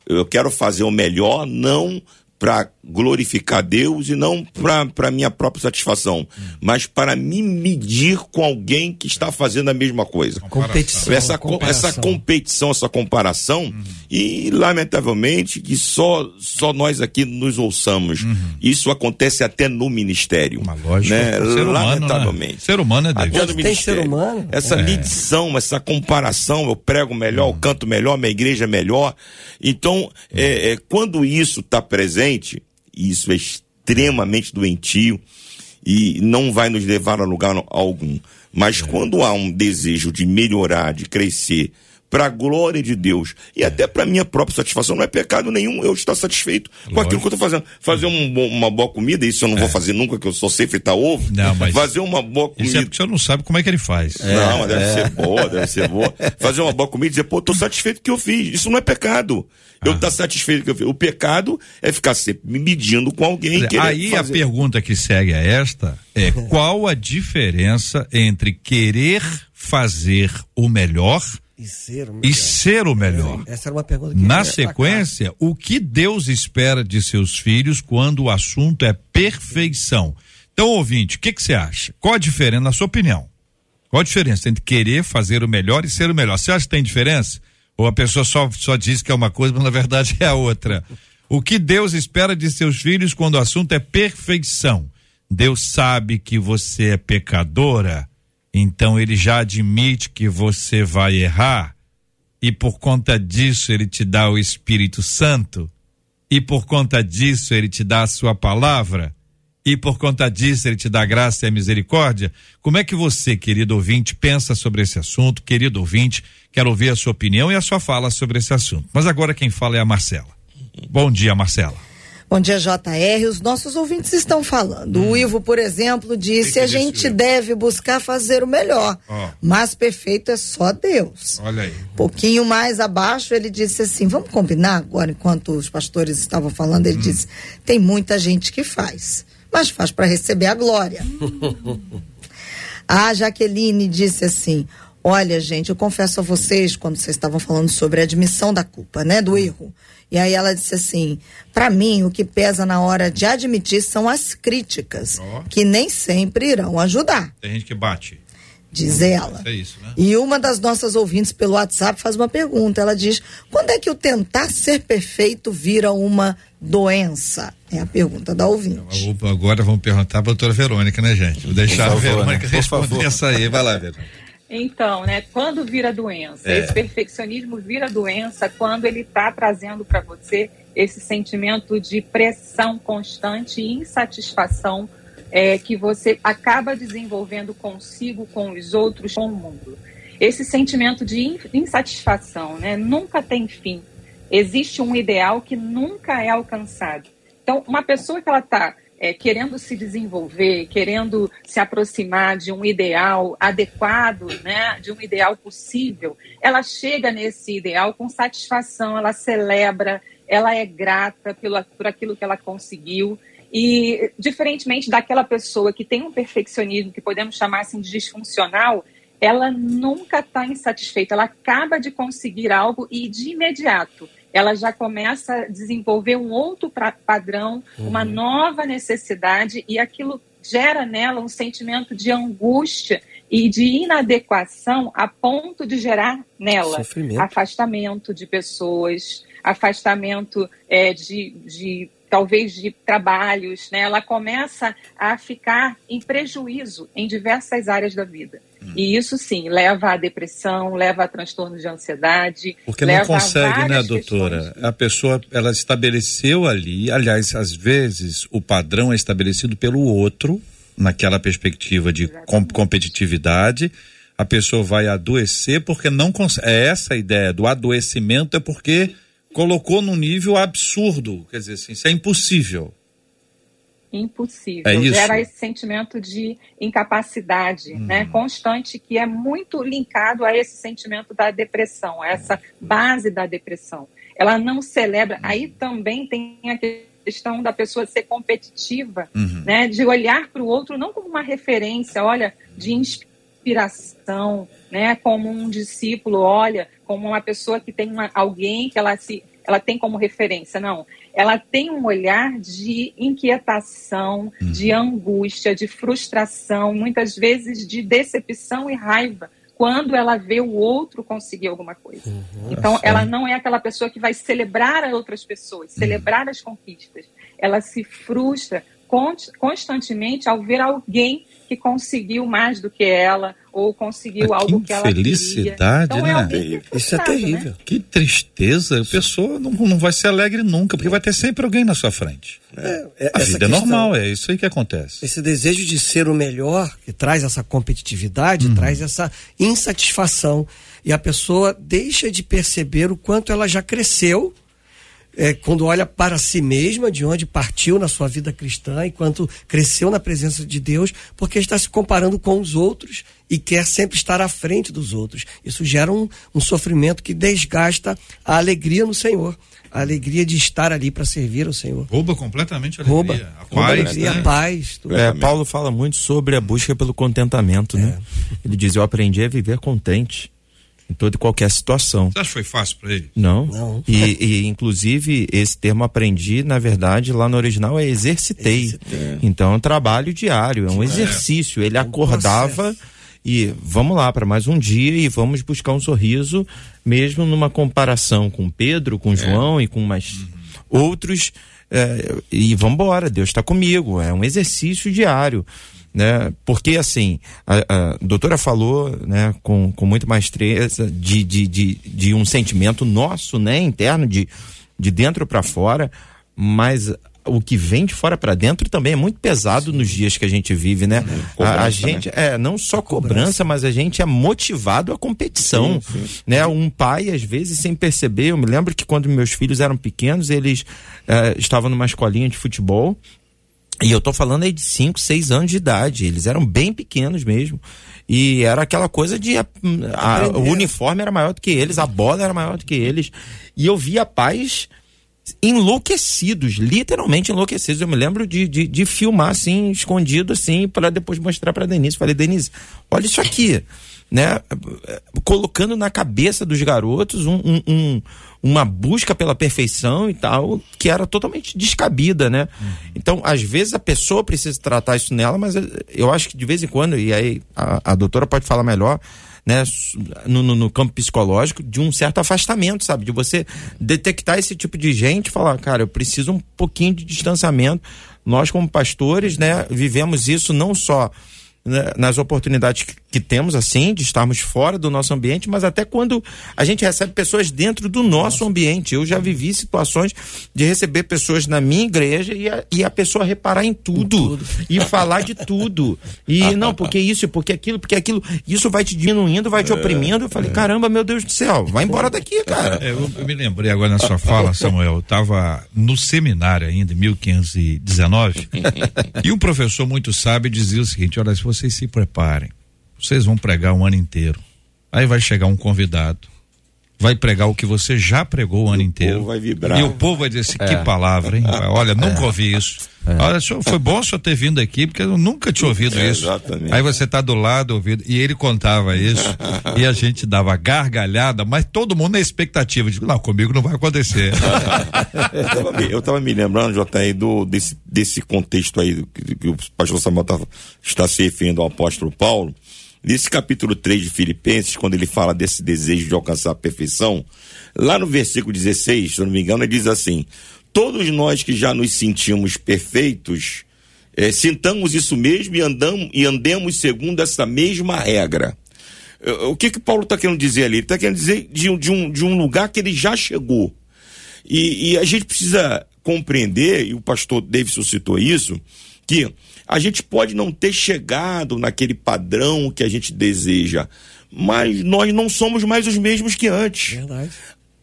F: eu quero fazer o melhor, não para glorificar Deus e não para minha própria satisfação, mas para me medir com alguém que está fazendo a mesma coisa
H: Competição.
F: essa, co-
H: comparação.
F: essa competição, essa comparação, e lamentavelmente que só, só nós aqui nos ouçamos. Isso acontece até no ministério.
E: Uma lógica.
F: Né?
E: Ser humano,
F: lamentavelmente.
E: né? Ser humano é Deus.
F: Até no
H: Tem ser humano?
F: Essa
E: É.
F: medição, essa comparação, eu prego melhor, eu canto melhor, minha igreja é melhor. Então, é, é, quando isso está presente, isso é extremamente doentio e não vai nos levar a lugar algum.
E: É.
F: Mas quando há um desejo de melhorar, de crescer, para a glória de Deus e até para minha própria satisfação, não é pecado nenhum eu estar satisfeito com aquilo que eu estou fazendo. Fazer um bom- uma boa comida, isso eu não vou fazer nunca, que eu só sei fritar ovo.
E: É. Não, mas-
F: Fazer uma boa
E: Isso
F: comida.
E: é porque o senhor não sabe como é que ele faz.
F: Não, mas deve ser boa, deve ser boa. Fazer uma boa comida e dizer, pô, tô satisfeito com o que eu fiz. Isso não é pecado. Eu estar satisfeito com o que eu fiz. O pecado é ficar sempre me medindo com alguém. querer
E: Aí a
F: fazer.
E: pergunta que segue a esta é qual a diferença entre querer fazer o melhor
H: E ser o
E: e
H: melhor.
E: ser o melhor?
H: Essa era uma pergunta que
E: Na
H: destacar.
E: sequência, o que Deus espera de seus filhos quando o assunto é perfeição? Então, ouvinte, o que que você acha? Qual a diferença, na sua opinião? Qual a diferença entre querer fazer o melhor e ser o melhor? Você acha que tem diferença? Ou a pessoa só, só diz que é uma coisa, mas na verdade é a outra? O que Deus espera de seus filhos quando o assunto é perfeição? Deus sabe que você é pecadora, então ele já admite que você vai errar, e por conta disso ele te dá o Espírito Santo, e por conta disso ele te dá a sua palavra, e por conta disso ele te dá graça e a misericórdia. Como é que você, querido ouvinte, pensa sobre esse assunto? Querido ouvinte, quero ouvir a sua opinião e a sua fala sobre esse assunto. Mas agora quem fala é a Marcela. Bom dia, Marcela.
C: Bom dia, JR. Os nossos ouvintes estão falando. O Ivo, por exemplo, disse:
E: que
C: a gente deve buscar fazer o melhor,
E: Ó.
C: mas perfeito é só Deus.
E: Olha aí.
C: pouquinho mais abaixo, ele disse assim: vamos combinar agora, enquanto os pastores estavam falando, ele disse: tem muita gente que faz, mas faz para receber a glória. a Jaqueline disse assim: olha, gente, eu confesso a vocês, quando vocês estavam falando sobre a admissão da culpa, né, do erro. E aí ela disse assim: para mim, o que pesa na hora de admitir são as críticas,
E: Ó.
C: que nem sempre irão ajudar,
E: Tem gente que bate.
C: diz ela.
E: É isso, né?
C: E uma das nossas ouvintes pelo WhatsApp faz uma pergunta. Ela diz: quando é que o tentar ser perfeito vira uma doença? É a pergunta da ouvinte.
E: Agora vamos perguntar para a doutora Verônica, né, gente? Vou deixar a
G: favor,
E: Verônica
G: né?
E: Responder
G: favor.
E: essa aí. Vai lá, Verônica.
D: Então, né, quando vira doença? É. Esse perfeccionismo vira doença quando ele está trazendo para você esse sentimento de pressão constante e insatisfação é, que você acaba desenvolvendo consigo, com os outros, com o mundo. Esse sentimento de insatisfação né, nunca tem fim. Existe um ideal que nunca é alcançado. Então, uma pessoa que ela está é, querendo se desenvolver, querendo se aproximar de um ideal adequado, né, de um ideal possível, ela chega nesse ideal com satisfação, ela celebra, ela é grata pelo, por aquilo que ela conseguiu. E, diferentemente daquela pessoa que tem um perfeccionismo que podemos chamar assim de disfuncional, ela nunca está insatisfeita, ela acaba de conseguir algo e de imediato ela já começa a desenvolver um outro padrão, uhum. uma nova necessidade, e aquilo gera nela um sentimento de angústia e de inadequação a ponto de gerar nela Sofrimento. afastamento de pessoas, afastamento é, de, de talvez de trabalhos, né? Ela começa a ficar em prejuízo em diversas áreas da vida. Hum. E isso sim leva à depressão, leva a transtorno de ansiedade.
E: Porque não consegue, né, doutora? A pessoa, ela estabeleceu ali, aliás, às vezes o padrão é estabelecido pelo outro, naquela perspectiva de com, competitividade. A pessoa vai adoecer porque não consegue. É essa a ideia do adoecimento, é porque colocou num nível absurdo. Quer dizer assim, isso é impossível
D: impossível. É Gera esse sentimento de incapacidade hum. né, constante que é muito linkado a esse sentimento da depressão, essa base da depressão. Ela não celebra. Hum. Aí também tem a questão da pessoa ser competitiva, uhum. né, de olhar para o outro não como uma referência, olha, de inspiração, né, como um discípulo, olha, como uma pessoa que tem uma, alguém que ela se ela tem como referência, não ela tem um olhar de inquietação, uhum. de angústia, de frustração, muitas vezes de decepção e raiva quando ela vê o outro conseguir alguma coisa. Uhum, então, ela não é aquela pessoa que vai celebrar as outras pessoas, celebrar uhum. as conquistas. Ela se frustra constantemente ao ver alguém que conseguiu mais do que ela ou conseguiu que algo que ela queria.
E: Felicidade, então, é
H: né? É Isso é terrível. Né?
E: Que tristeza. A pessoa não, não vai ser alegre nunca, porque vai ter sempre alguém na sua frente. É, é, a vida questão, é normal, é isso aí que acontece.
H: Esse desejo de ser o melhor, que traz essa competitividade, uhum. traz essa insatisfação. E a pessoa deixa de perceber o quanto ela já cresceu é, quando olha para si mesma, de onde partiu na sua vida cristã e quanto cresceu na presença de Deus, porque está se comparando com os outros e quer sempre estar à frente dos outros. Isso gera um, um sofrimento que desgasta a alegria no Senhor. A alegria de estar ali para servir ao Senhor.
E: Rouba completamente a alegria. Rouba, a paz. A alegria,
G: né? a paz. É, Paulo fala muito sobre a busca pelo contentamento, né? É. Ele diz: Eu aprendi a viver contente em toda e qualquer situação.
E: Você acha que foi fácil para ele?
G: Não. Não. E, e, inclusive, esse termo aprendi, na verdade, lá no original é exercitei. Exercitei. Então, é um trabalho diário, é um é. exercício. Ele é um acordava processo. e vamos lá para mais um dia e vamos buscar um sorriso, mesmo numa comparação com Pedro, com é. João e com mais uhum. outros. É, e vamos embora, Deus está comigo. É um exercício diário né? Porque assim, a, a doutora falou, né, com, com muita maestria de, de, de, de um sentimento nosso, né, interno, de, de dentro para fora, mas o que vem de fora para dentro também é muito pesado nos dias que a gente vive, né? a, a, né? gente né? é não só cobrança, cobrança, mas a gente é motivado à competição, sim, sim. né? Um pai às vezes sem perceber, eu me lembro que quando meus filhos eram pequenos, eles uh, estavam numa escolinha de futebol e eu tô falando aí de 5, 6 anos de idade. Eles eram bem pequenos mesmo. E era aquela coisa de. A, a, o uniforme era maior do que eles, a bola era maior do que eles. E eu via pais enlouquecidos, literalmente enlouquecidos. Eu me lembro de, de, de filmar assim, escondido assim, para depois mostrar para Denise. Falei, Denise, olha isso aqui né, colocando na cabeça dos garotos um, um, um, uma busca pela perfeição e tal, que era totalmente descabida, né? Uhum. Então, às vezes a pessoa precisa tratar isso nela, mas eu acho que de vez em quando, e aí a, a doutora pode falar melhor, né, no, no, no, campo psicológico, de um certo afastamento, sabe? De você detectar esse tipo de gente e falar, cara, eu preciso um pouquinho de distanciamento. Nós, como pastores, né, vivemos isso não só né, nas oportunidades que temos assim de estarmos fora do nosso ambiente, mas até quando a gente recebe pessoas dentro do nosso ambiente. Eu já vivi situações de receber pessoas na minha igreja e a, e a pessoa reparar em tudo, tudo. e falar de tudo. E não, porque isso, porque aquilo, porque aquilo, isso vai te diminuindo, vai te é, oprimindo. Eu falei, é. caramba, meu Deus do céu, vai embora daqui, cara.
E: É, eu, eu, me lembrei agora na sua fala, Samuel, eu estava no seminário ainda, em 1519, e um professor muito sábio dizia o seguinte: olha, se vocês se preparem vocês vão pregar um ano inteiro. Aí vai chegar um convidado, vai pregar o que você já pregou o ano inteiro. O
F: povo vai vibrar.
E: E o povo vai dizer assim, é. que palavra, hein? Olha, nunca é. ouvi isso. É. Olha, senhor, foi bom o senhor ter vindo aqui, porque eu nunca tinha ouvido é, isso. Exatamente. Aí você está do lado ouvindo, e ele contava isso, e a gente dava gargalhada, mas todo mundo na expectativa de, não, comigo não vai acontecer.
F: eu estava me lembrando, JR, do, desse, desse contexto aí que, que o pastor Samuel tava, está se referindo ao apóstolo Paulo, Nesse capítulo 3 de Filipenses, quando ele fala desse desejo de alcançar a perfeição, lá no versículo 16, se eu não me engano, ele diz assim: Todos nós que já nos sentimos perfeitos, é, sintamos isso mesmo e, andamos, e andemos segundo essa mesma regra. O que que Paulo está querendo dizer ali? Ele está querendo dizer de, de, um, de um lugar que ele já chegou. E, e a gente precisa compreender, e o pastor Davidson citou isso, que a gente pode não ter chegado naquele padrão que a gente deseja, mas nós não somos mais os mesmos que antes. Verdade.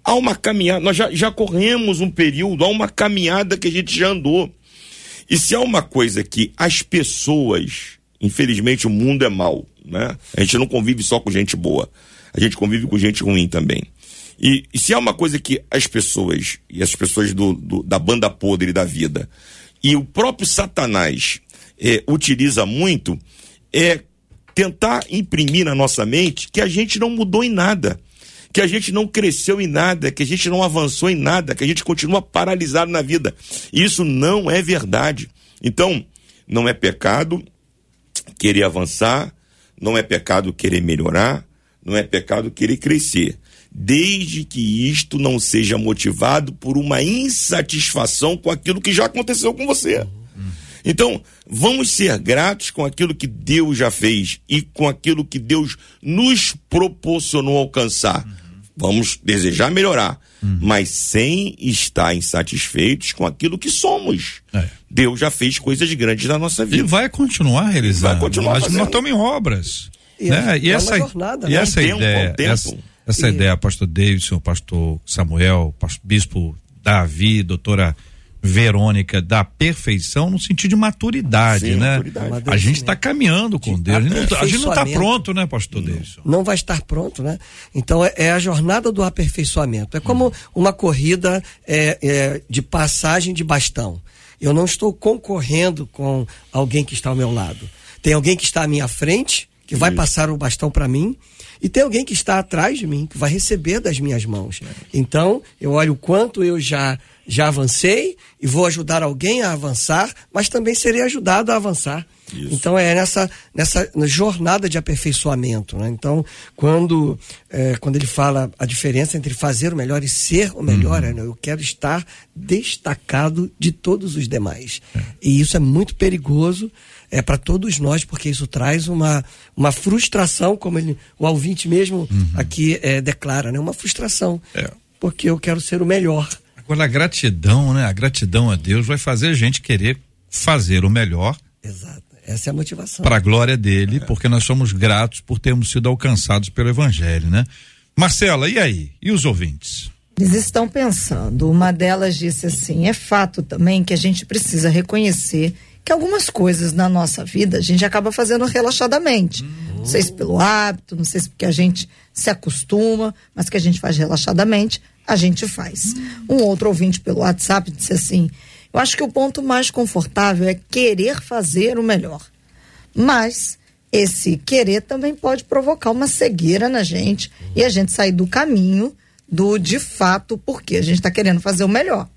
F: Há uma caminhada, nós já, já corremos um período, há uma caminhada que a gente já andou. E se há uma coisa que as pessoas, infelizmente o mundo é mau, né? A gente não convive só com gente boa, a gente convive com gente ruim também. E, e se há uma coisa que as pessoas, e as pessoas do, do, da banda podre da vida, e o próprio Satanás é, utiliza muito é tentar imprimir na nossa mente que a gente não mudou em nada, que a gente não cresceu em nada, que a gente não avançou em nada, que a gente continua paralisado na vida. Isso não é verdade. Então, não é pecado querer avançar, não é pecado querer melhorar, não é pecado querer crescer, desde que isto não seja motivado por uma insatisfação com aquilo que já aconteceu com você. Então, vamos ser gratos com aquilo que Deus já fez e com aquilo que Deus nos proporcionou alcançar. Uhum. Vamos desejar melhorar, uhum. mas sem estar insatisfeitos com aquilo que somos. É. Deus já fez coisas grandes na nossa vida.
E: E vai continuar realizando. Vai continuar mas fazendo. nós estamos em obras. E, né? e é essa, jornada, e né? essa tempo, ideia, essa, essa e... ideia, pastor Davidson, pastor Samuel, pastor, bispo Davi, doutora Verônica da perfeição no sentido de maturidade, Sim, né? Maturidade. A gente está caminhando com de Deus. A gente não está pronto, né, pastor Deus?
H: Não vai estar pronto, né? Então é, é, a jornada do aperfeiçoamento. É como uma corrida é, é, de passagem de bastão. Eu não estou concorrendo com alguém que está ao meu lado. Tem alguém que está à minha frente, que vai passar o bastão para mim, e tem alguém que está atrás de mim, que vai receber das minhas mãos. Então, eu olho o quanto eu já já avancei e vou ajudar alguém a avançar, mas também serei ajudado a avançar. Isso. Então é nessa, nessa jornada de aperfeiçoamento. Né? Então, quando, é, quando ele fala a diferença entre fazer o melhor e ser o melhor, uhum. é, né? eu quero estar destacado de todos os demais. É. E isso é muito perigoso é para todos nós, porque isso traz uma, uma frustração, como ele, o ouvinte mesmo uhum. aqui é, declara, né? uma frustração. É. Porque eu quero ser o melhor.
E: Agora, a gratidão, né? A gratidão a Deus vai fazer a gente querer fazer o melhor.
H: Exato. Essa é a motivação.
E: Para a glória dele, é. porque nós somos gratos por termos sido alcançados pelo Evangelho, né? Marcela, e aí? E os ouvintes?
C: Eles estão pensando. Uma delas disse assim: é fato também que a gente precisa reconhecer que algumas coisas na nossa vida a gente acaba fazendo relaxadamente. Hum. Não sei se pelo hábito, não sei se porque a gente se acostuma, mas que a gente faz relaxadamente a gente faz. Um outro ouvinte pelo WhatsApp disse assim: Eu acho que o ponto mais confortável é querer fazer o melhor. Mas esse querer também pode provocar uma cegueira na gente e a gente sair do caminho do de fato porque a gente está querendo fazer o melhor.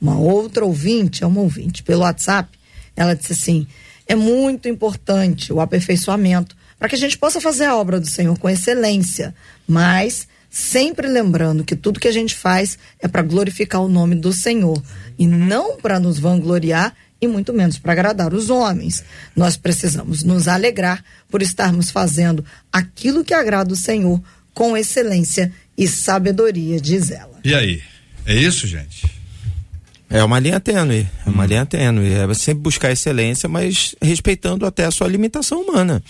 C: Uma outra ouvinte, é uma ouvinte pelo WhatsApp, ela disse assim: é muito importante o aperfeiçoamento para que a gente possa fazer a obra do Senhor com excelência, mas sempre lembrando que tudo que a gente faz é para glorificar o nome do Senhor e não para nos vangloriar e muito menos para agradar os homens. Nós precisamos nos alegrar por estarmos fazendo aquilo que agrada o Senhor com excelência e sabedoria, diz ela.
E: E aí? É isso, gente?
G: É uma linha tênue, é uma hum. linha tênue. É sempre buscar excelência, mas respeitando até a sua limitação humana.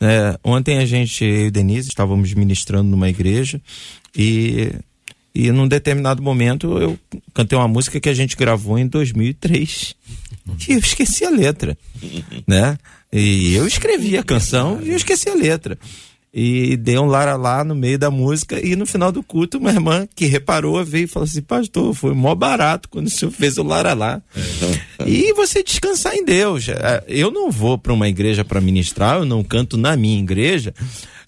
G: É, ontem a gente, eu e Denise, estávamos ministrando numa igreja e, e num determinado momento eu cantei uma música que a gente gravou em 2003 e eu esqueci a letra, né? E eu escrevi a canção e eu esqueci a letra e dei um lara lá no meio da música e no final do culto uma irmã que reparou veio e falou assim, pastor, foi mó barato quando o senhor fez o lara lá. É. E você descansar em Deus. É, eu não vou para uma igreja para ministrar, eu não canto na minha igreja.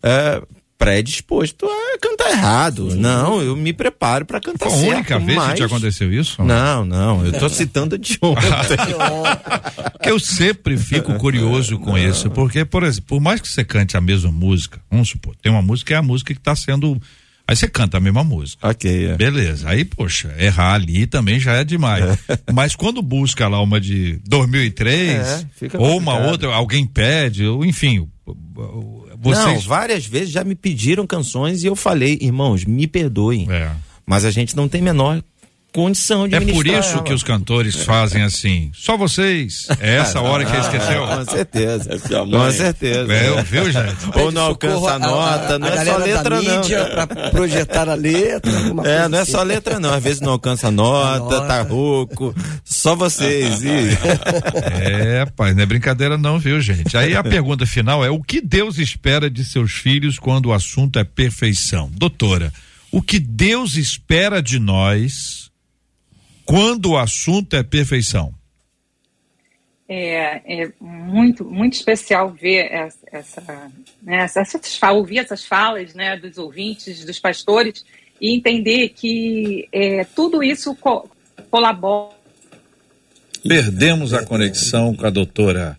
G: É, predisposto a cantar errado. Sim. Não, eu me preparo para cantar
E: Foi a certo. única vez mas... que te aconteceu isso?
G: Não, não, eu tô citando de ontem.
E: que eu sempre fico curioso com isso, porque, por exemplo, por mais que você cante a mesma música, vamos supor, tem uma música que é a música que está sendo Aí você canta a mesma música.
G: Ok. É.
E: Beleza. Aí, poxa, errar ali também já é demais. É. Mas quando busca lá uma de 2003, é, ou uma outra, alguém pede, ou enfim,
G: vocês... Não, várias vezes já me pediram canções e eu falei, irmãos, me perdoem. É. Mas a gente não tem menor condição de
E: É por isso ela. que os cantores fazem assim. Só vocês. É essa hora que ele esqueceu.
G: Com certeza. É com certeza.
E: É, viu, gente?
G: Ou não alcança a nota, a, não é só letra não.
H: Pra projetar a letra,
G: É, não é só assim. letra não. Às vezes não alcança a nota, nota. tá rouco. Só vocês. E...
E: É, pai, não é brincadeira não, viu, gente? Aí a pergunta final é: o que Deus espera de seus filhos quando o assunto é perfeição? Doutora, o que Deus espera de nós quando o assunto é perfeição?
D: É, é muito, muito especial ver essa, essa, né, essas, ouvir essas falas né, dos ouvintes, dos pastores, e entender que é, tudo isso co colabora.
E: Perdemos a conexão com a doutora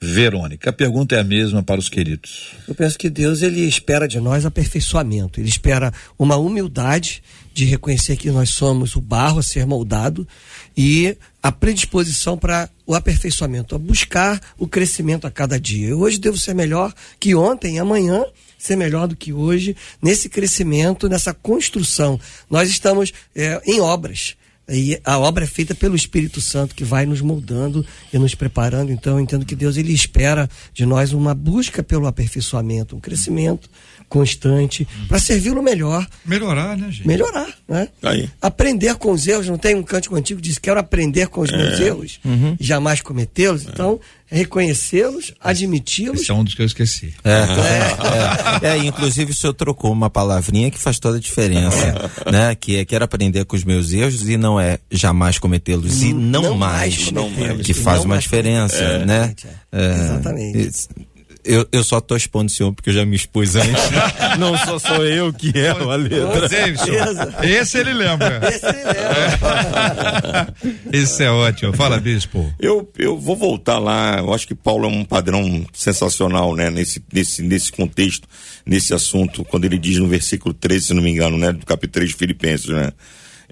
E: Verônica. A pergunta é a mesma para os queridos.
H: Eu penso que Deus ele espera de nós aperfeiçoamento. Ele espera uma humildade de reconhecer que nós somos o barro a ser moldado e a predisposição para o aperfeiçoamento, a buscar o crescimento a cada dia. Eu hoje devo ser melhor que ontem, amanhã ser melhor do que hoje nesse crescimento, nessa construção. Nós estamos é, em obras. E a obra é feita pelo Espírito Santo que vai nos moldando e nos preparando. Então, eu entendo que Deus ele espera de nós uma busca pelo aperfeiçoamento, um crescimento constante para servi-lo melhor.
E: Melhorar, né, gente?
H: Melhorar, né?
F: Aí.
H: Aprender com os erros. Não tem um cântico antigo que diz: quero aprender com os é. meus erros uhum. e jamais cometê-los. É. Então, reconhecê-los, admiti-los.
E: Esse é um dos que eu esqueci.
G: É, é, é, é, inclusive o senhor trocou uma palavrinha que faz toda a diferença, né? Que é quero aprender com os meus erros e não é jamais cometê-los e não, não mais, mais não que faz uma diferença, né?
H: É. Exatamente
G: eu, eu só tô expondo o senhor porque eu já me expus antes. não só sou eu que erro a letra.
E: esse ele lembra. Esse ele lembra. esse é ótimo. Fala, bispo.
F: Eu, eu vou voltar lá. Eu acho que Paulo é um padrão sensacional, né? Nesse, nesse, nesse contexto, nesse assunto, quando ele diz no versículo 13, se não me engano, né? Do capítulo 3 de Filipenses, né?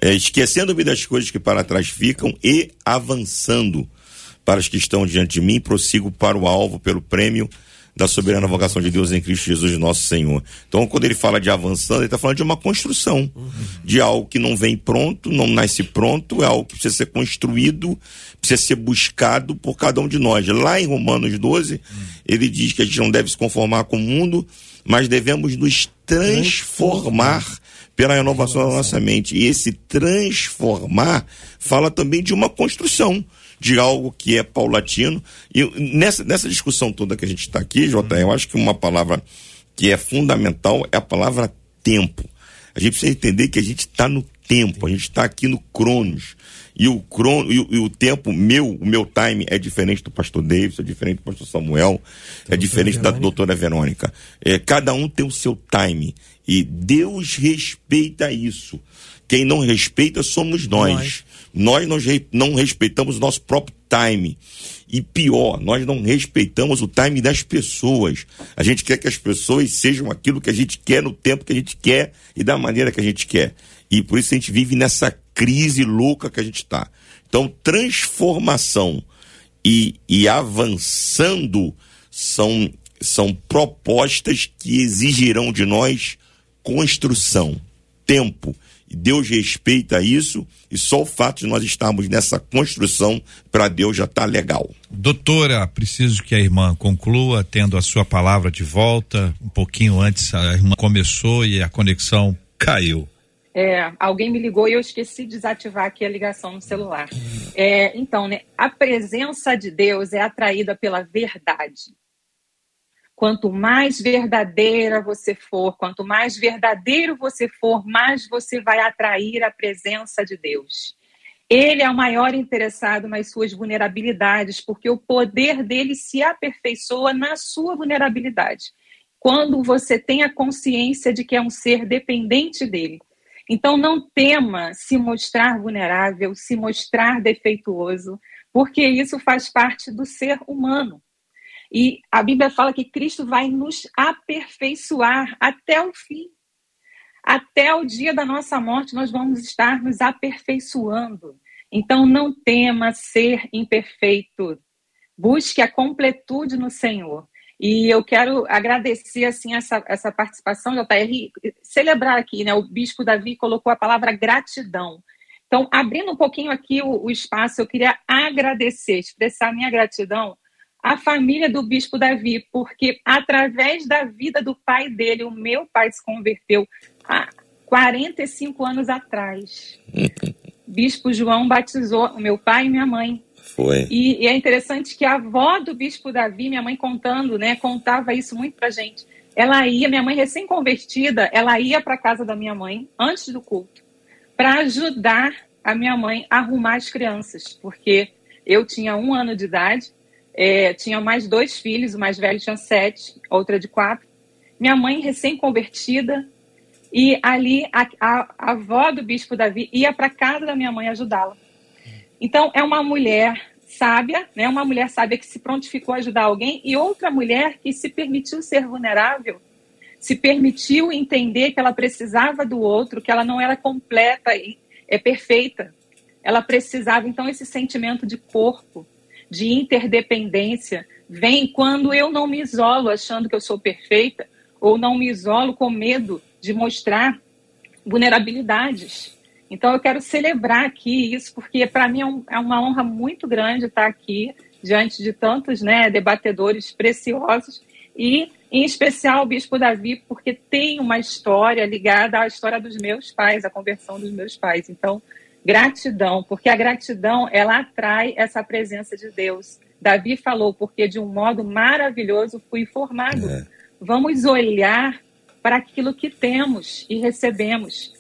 F: É, esquecendo-me das coisas que para trás ficam e avançando para as que estão diante de mim, prossigo para o alvo pelo prêmio da soberana vocação de Deus em Cristo Jesus, nosso Senhor. Então, quando ele fala de avançando, ele está falando de uma construção, uhum. de algo que não vem pronto, não nasce pronto, é algo que precisa ser construído, precisa ser buscado por cada um de nós. Lá em Romanos 12, uhum. ele diz que a gente não deve se conformar com o mundo, mas devemos nos transformar pela renovação da nossa mente. E esse transformar fala também de uma construção de algo que é paulatino. E nessa, nessa discussão toda que a gente está aqui, Jota, eu acho que uma palavra que é fundamental é a palavra tempo. A gente precisa entender que a gente está no tempo, a gente está aqui no Cronos. E o, crono, e o, e, o, tempo meu, o meu time é diferente do pastor Davis, é diferente do pastor Samuel, é diferente da doutora Verônica. É, cada um tem o seu time. E Deus respeita isso. Quem não respeita somos nós. nós. Nós não respeitamos o nosso próprio time. E pior, nós não respeitamos o time das pessoas. A gente quer que as pessoas sejam aquilo que a gente quer no tempo que a gente quer e da maneira que a gente quer. E por isso a gente vive nessa crise louca que a gente está. Então, transformação e, e avançando são, são propostas que exigirão de nós construção, tempo. E Deus respeita isso e só o fato de nós estarmos nessa construção para Deus já está legal.
E: Doutora, preciso que a irmã conclua tendo a sua palavra de volta. Um pouquinho antes a irmã começou e a conexão caiu.
D: É, alguém me ligou e eu esqueci de desativar aqui a ligação no celular. É, então, né, a presença de Deus é atraída pela verdade. Quanto mais verdadeira você for, quanto mais verdadeiro você for, mais você vai atrair a presença de Deus. Ele é o maior interessado nas suas vulnerabilidades, porque o poder dele se aperfeiçoa na sua vulnerabilidade. Quando você tem a consciência de que é um ser dependente dele. Então, não tema se mostrar vulnerável, se mostrar defeituoso, porque isso faz parte do ser humano. E a Bíblia fala que Cristo vai nos aperfeiçoar até o fim. Até o dia da nossa morte, nós vamos estar nos aperfeiçoando. Então, não tema ser imperfeito. Busque a completude no Senhor. E eu quero agradecer assim essa, essa participação, JR, celebrar aqui, né? O bispo Davi colocou a palavra gratidão. Então, abrindo um pouquinho aqui o, o espaço, eu queria agradecer, expressar minha gratidão à família do bispo Davi, porque através da vida do pai dele, o meu pai se converteu há 45 anos atrás. bispo João batizou o meu pai e minha mãe.
F: Foi.
D: E, e, é interessante que a avó do bispo Davi, minha mãe contando, né, contava isso muito pra gente. Ela ia, minha mãe recém-convertida, ela ia para casa da minha mãe antes do culto para ajudar a minha mãe a arrumar as crianças, porque eu tinha um ano de idade, é, tinha mais dois filhos, o mais velho tinha sete, outra de quatro. Minha mãe recém-convertida, e ali a, a, a avó do bispo Davi ia para casa da minha mãe ajudá-la. Então, é uma mulher sábia, né? uma mulher sábia que se prontificou a ajudar alguém e outra mulher que se permitiu ser vulnerável, se permitiu entender que ela precisava do outro, que ela não era completa e é perfeita. Ela precisava, então, esse sentimento de corpo, de interdependência, vem quando eu não me isolo achando que eu sou perfeita ou não me isolo com medo de mostrar vulnerabilidades. Então, eu quero celebrar aqui isso, porque para mim é, um, é, uma honra muito grande estar aqui diante de tantos né, debatedores preciosos e, em especial, o Bispo Davi, porque tem uma história ligada à história dos meus pais, à conversão dos meus pais. Então, gratidão, porque a gratidão ela atrai essa presença de Deus. Davi falou, porque de um modo maravilhoso fui formado. É. Vamos olhar para aquilo que temos e recebemos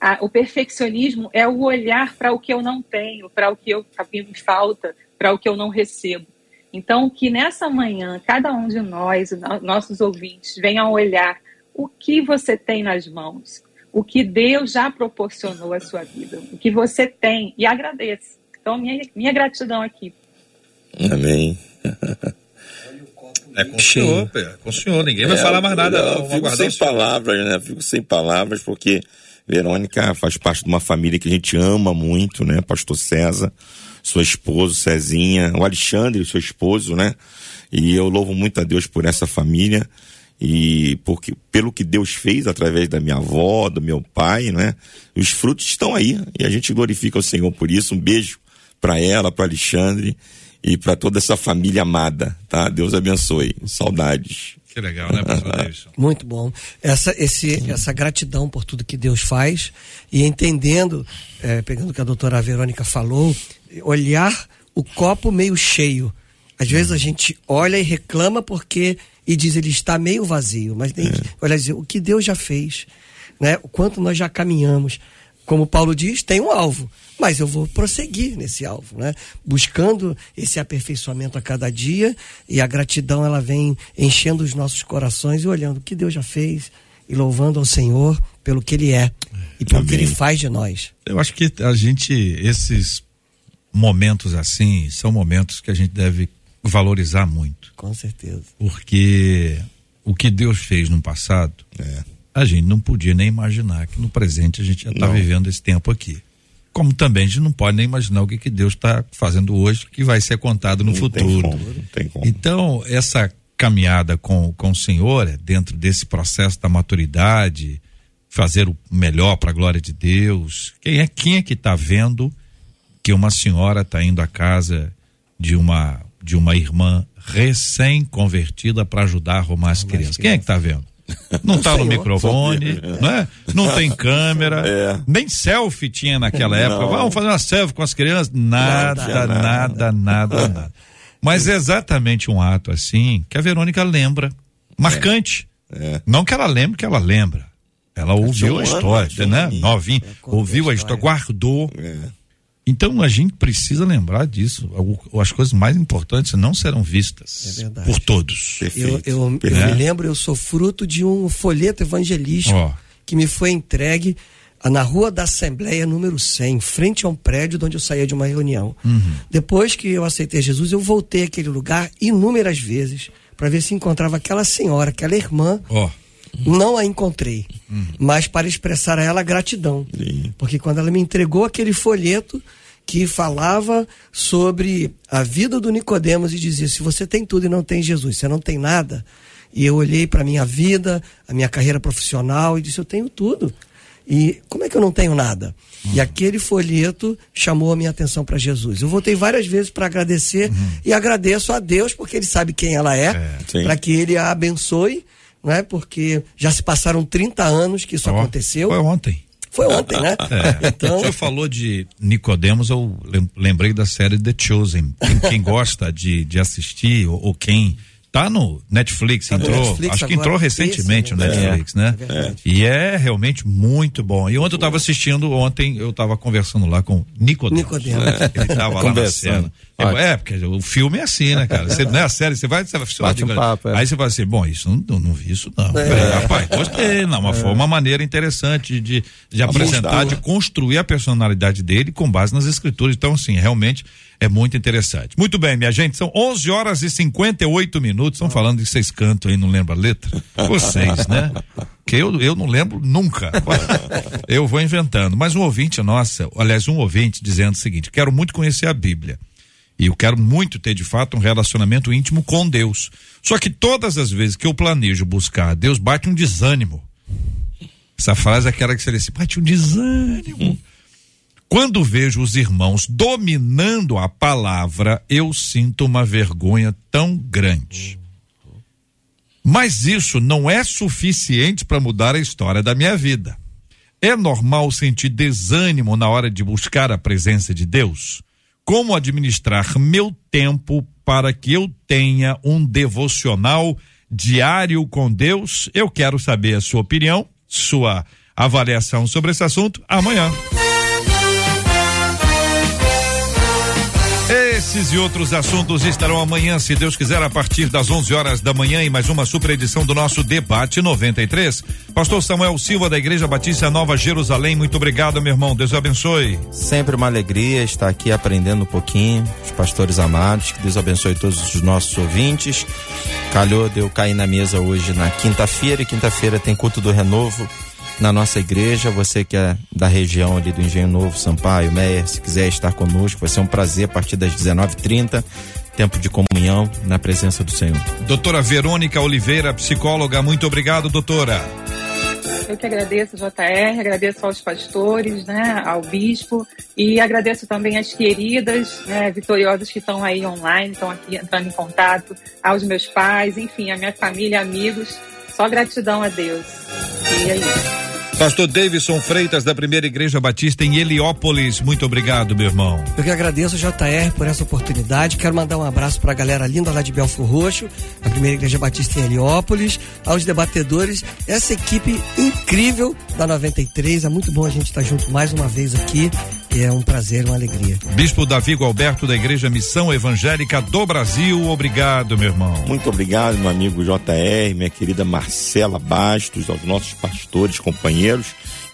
D: a, o perfeccionismo é o olhar para o que eu não tenho, para o que, eu, que me falta, para o que eu não recebo. Então, que nessa manhã, cada um de nós, nossos ouvintes, venham olhar o que você tem nas mãos, o que Deus já proporcionou à sua vida, o que você tem, e agradeça. Então, minha, minha gratidão aqui.
F: Amém.
E: É com o senhor, é com o senhor, ninguém vai é, falar mais nada.
F: Eu, eu fico sem palavras, né? Fico sem palavras, porque Verônica faz parte de uma família que a gente ama muito, né? Pastor César, sua esposa, Cezinha, o Alexandre, seu esposo, né? E eu louvo muito a Deus por essa família e porque pelo que Deus fez através da minha avó, do meu pai, né? Os frutos estão aí e a gente glorifica o Senhor por isso. Um beijo para ela, para Alexandre e para toda essa família amada, tá? Deus abençoe. Saudades.
E: Que legal, né, pastor Davidson?
H: Muito bom. Essa, esse, essa gratidão por tudo que Deus faz e entendendo, é, pegando o que a doutora Verônica falou, olhar o copo meio cheio. Às vezes a gente olha e reclama porque e diz ele está meio vazio, mas tem é. olha dizer o que Deus já fez, né? O quanto nós já caminhamos. Como Paulo diz, tem um alvo mas eu vou prosseguir nesse alvo, né? Buscando esse aperfeiçoamento a cada dia e a gratidão ela vem enchendo os nossos corações e olhando o que Deus já fez e louvando ao Senhor pelo que Ele é e pelo Amém. que Ele faz de nós.
E: Eu acho que a gente esses momentos assim são momentos que a gente deve valorizar muito.
H: Com certeza.
E: Porque o que Deus fez no passado, é. a gente não podia nem imaginar que no presente a gente já está vivendo esse tempo aqui. como também a gente não pode nem imaginar o que, que Deus está fazendo hoje que vai ser contado no
F: Não
E: futuro.
F: tem como, não tem como.
E: Então, essa caminhada com, com o Senhor é dentro desse processo da maturidade, fazer o melhor para a glória de Deus. Quem é, quem é que está vendo que uma senhora está indo à casa de uma, de uma irmã recém-convertida para ajudar a arrumar as crianças? Quem é que está vendo? Não está no microfone, não é? Não tem câmera, nem selfie tinha naquela época.
F: Não.
E: Vamos fazer uma selfie com as crianças? Nada,
F: nada.
E: nada, nada, nada. Mas é exatamente um ato assim que a Verônica lembra. Marcante.
F: É.
E: Não que ela lembre que ela lembra. Ela ouviu
F: um
E: a história, né?
H: contou
E: Ouviu
H: a
E: história. guardou.
F: É.
E: Então a gente precisa lembrar disso. As coisas mais importantes não serão vistas
H: É
E: por todos.
H: Eu,
F: Perfeito.
H: eu, eu
F: perfeito.
H: me lembro, eu sou fruto de um folheto evangelístico
E: Ó.
H: que me foi entregue ah, na Rua da Assembleia, número 100, em frente a um prédio de onde eu saía de uma reunião. Depois que eu aceitei Jesus, eu voltei àquele lugar inúmeras vezes para ver se encontrava aquela senhora, aquela irmã.
E: Ó.
H: Não a encontrei, mas para expressar a ela gratidão.
F: Sim.
H: Porque quando ela me entregou aquele folheto que falava sobre a vida do Nicodemos e dizia: se você tem tudo e não tem Jesus, você não tem nada. E eu olhei para minha vida, a minha carreira profissional e disse: eu tenho tudo. E como é que eu não tenho nada? E aquele folheto chamou a minha atenção para Jesus. Eu voltei várias vezes para agradecer e agradeço a Deus porque Ele sabe quem ela é,
F: Sim.
H: para que Ele a abençoe, não é? Porque já se passaram 30 anos que isso
E: Ó,
H: aconteceu.
E: Foi ontem.
H: Foi ontem, né?
E: É.
H: Então,
E: O senhor falou de Nicodemos, eu lem- lembrei da série The Chosen. Quem, quem gosta de, de assistir, ou, ou quem tá no Netflix,
H: Tá no
E: entrou,
H: Netflix
E: acho que
H: agora,
E: entrou recentemente no
H: né?
E: Netflix, né?
H: É.
E: E é realmente muito bom. E ontem eu estava assistindo, ontem eu estava conversando lá com Nicodemos.
H: Nicodemos.
E: Ele tava lá na
G: Conversando.
E: cena. É, é, porque o filme é assim, né, cara? Você, não é a série, você vai, você vai
G: Bate um papo, é.
E: Aí você vai assim, bom, isso não, não, vi isso não. Peraí, rapaz, gostei, não, mas foi uma maneira interessante de, de apresentar, de construir a personalidade dele com base nas escrituras. Então, assim, realmente é muito interessante. Muito bem, minha gente, são 11 horas e 58 minutos. Estão falando que vocês cantam aí, não lembra a letra? Vocês, né? Que eu, eu não lembro nunca. Eu vou inventando. Mas um ouvinte, nossa, aliás, um ouvinte dizendo o seguinte: quero muito conhecer a Bíblia. E eu quero muito ter de fato um relacionamento íntimo com Deus. Só que todas as vezes que eu planejo buscar a Deus, bate um desânimo. Essa frase é aquela que você diz assim, bate um desânimo. Quando vejo os irmãos dominando a palavra, eu sinto uma vergonha tão grande. Mas isso não é suficiente para mudar a história da minha vida. É normal sentir desânimo na hora de buscar a presença de Deus? Como administrar meu tempo para que eu tenha um devocional diário com Deus? Eu quero saber a sua opinião, sua avaliação sobre esse assunto amanhã. Esses e outros assuntos estarão amanhã, se Deus quiser, a partir das 11 horas da manhã, em mais uma super edição do nosso Debate 93. Pastor Samuel Silva, da Igreja Batista Nova Jerusalém, muito obrigado, meu irmão. Deus abençoe.
G: Sempre uma alegria estar aqui aprendendo um pouquinho, os pastores amados, que Deus abençoe todos os nossos ouvintes. Calhou de eu cair na mesa hoje na quinta-feira, e quinta-feira tem culto do renovo na nossa igreja. Você que é da região ali do Engenho Novo, Sampaio, Meia, se quiser estar conosco, vai ser um prazer a partir das 19h30, tempo de comunhão na presença do Senhor.
E: Doutora Verônica Oliveira, psicóloga, muito obrigado, doutora.
D: Eu que agradeço, JR, agradeço aos pastores, né, ao bispo e agradeço também às queridas, né, vitoriosas que estão aí online, estão aqui entrando em contato, aos meus pais, enfim, à minha família, amigos. Só gratidão a Deus. E é isso.
E: Pastor Davidson Freitas, da Primeira Igreja Batista em Heliópolis, muito obrigado, meu irmão.
H: Eu que agradeço, JR, por essa oportunidade. Quero mandar um abraço para a galera linda lá de Belfor Roxo, a primeira igreja batista em Heliópolis, aos debatedores, essa equipe incrível da 93. É muito bom a gente estar junto mais uma vez aqui. É um prazer, uma alegria.
E: Bispo Davi Alberto, da Igreja Missão Evangélica do Brasil, obrigado, meu irmão.
F: Muito obrigado, meu amigo JR, minha querida Marcela Bastos, aos nossos pastores, companheiros.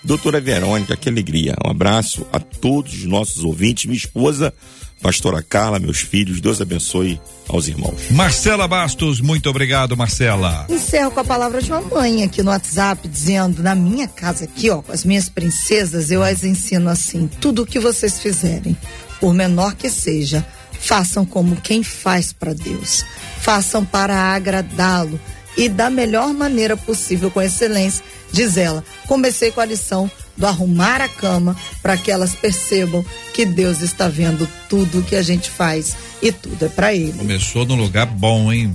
F: Doutora Verônica, que alegria. Um abraço a todos os nossos ouvintes. Minha esposa pastora Carla, meus filhos. Deus abençoe aos irmãos.
E: Marcela Bastos, muito obrigado, Marcela.
C: Encerro com a palavra de uma mãe aqui no WhatsApp, dizendo: na minha casa aqui, ó, com as minhas princesas, eu as ensino assim: tudo o que vocês fizerem, por menor que seja, façam como quem faz para Deus. Façam para agradá-lo e da melhor maneira possível, com excelência. Diz ela: comecei com a lição do arrumar a cama para que elas percebam que Deus está vendo tudo que a gente faz e tudo é para Ele.
E: Começou num lugar bom, hein?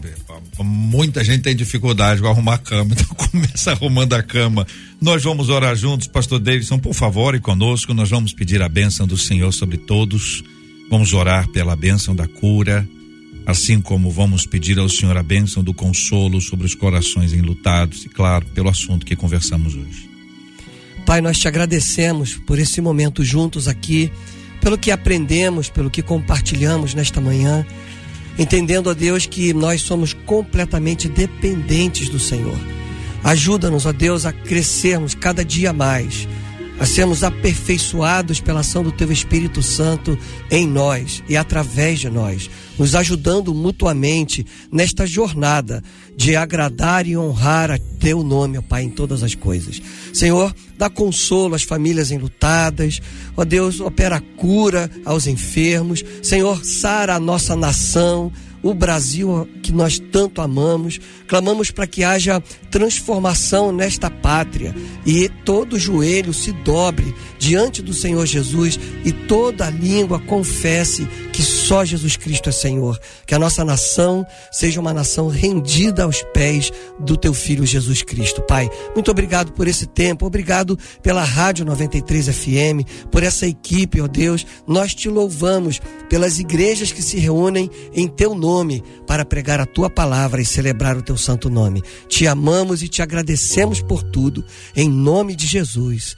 E: Muita gente tem dificuldade com arrumar a cama, então começa arrumando a cama. Nós vamos orar juntos, Pastor Davidson, por favor, e conosco. Nós vamos pedir a bênção do Senhor sobre todos. Vamos orar pela bênção da cura, assim como vamos pedir ao Senhor a bênção do consolo sobre os corações enlutados e, claro, pelo assunto que conversamos hoje.
H: Pai, nós te agradecemos por esse momento juntos aqui, pelo que aprendemos, pelo que compartilhamos nesta manhã, entendendo, ó Deus, que nós somos completamente dependentes do Senhor. Ajuda-nos, ó Deus, a crescermos cada dia mais a sermos aperfeiçoados pela ação do Teu Espírito Santo em nós e através de nós, nos ajudando mutuamente nesta jornada de agradar e honrar a Teu nome, ó Pai, em todas as coisas. Senhor, dá consolo às famílias enlutadas, ó Deus, opera cura aos enfermos, Senhor, sara a nossa nação o Brasil que nós tanto amamos. Clamamos para que haja transformação nesta pátria e todo joelho se dobre diante do Senhor Jesus e toda língua confesse que só Jesus Cristo é Senhor. Que a nossa nação seja uma nação rendida aos pés do teu filho Jesus Cristo. Pai, muito obrigado por esse tempo, obrigado pela Rádio 93 FM, por essa equipe, ó Deus. Nós te louvamos pelas igrejas que se reúnem em teu nome para pregar a tua palavra e celebrar o teu santo nome. Te amamos e te agradecemos por tudo, em nome de Jesus.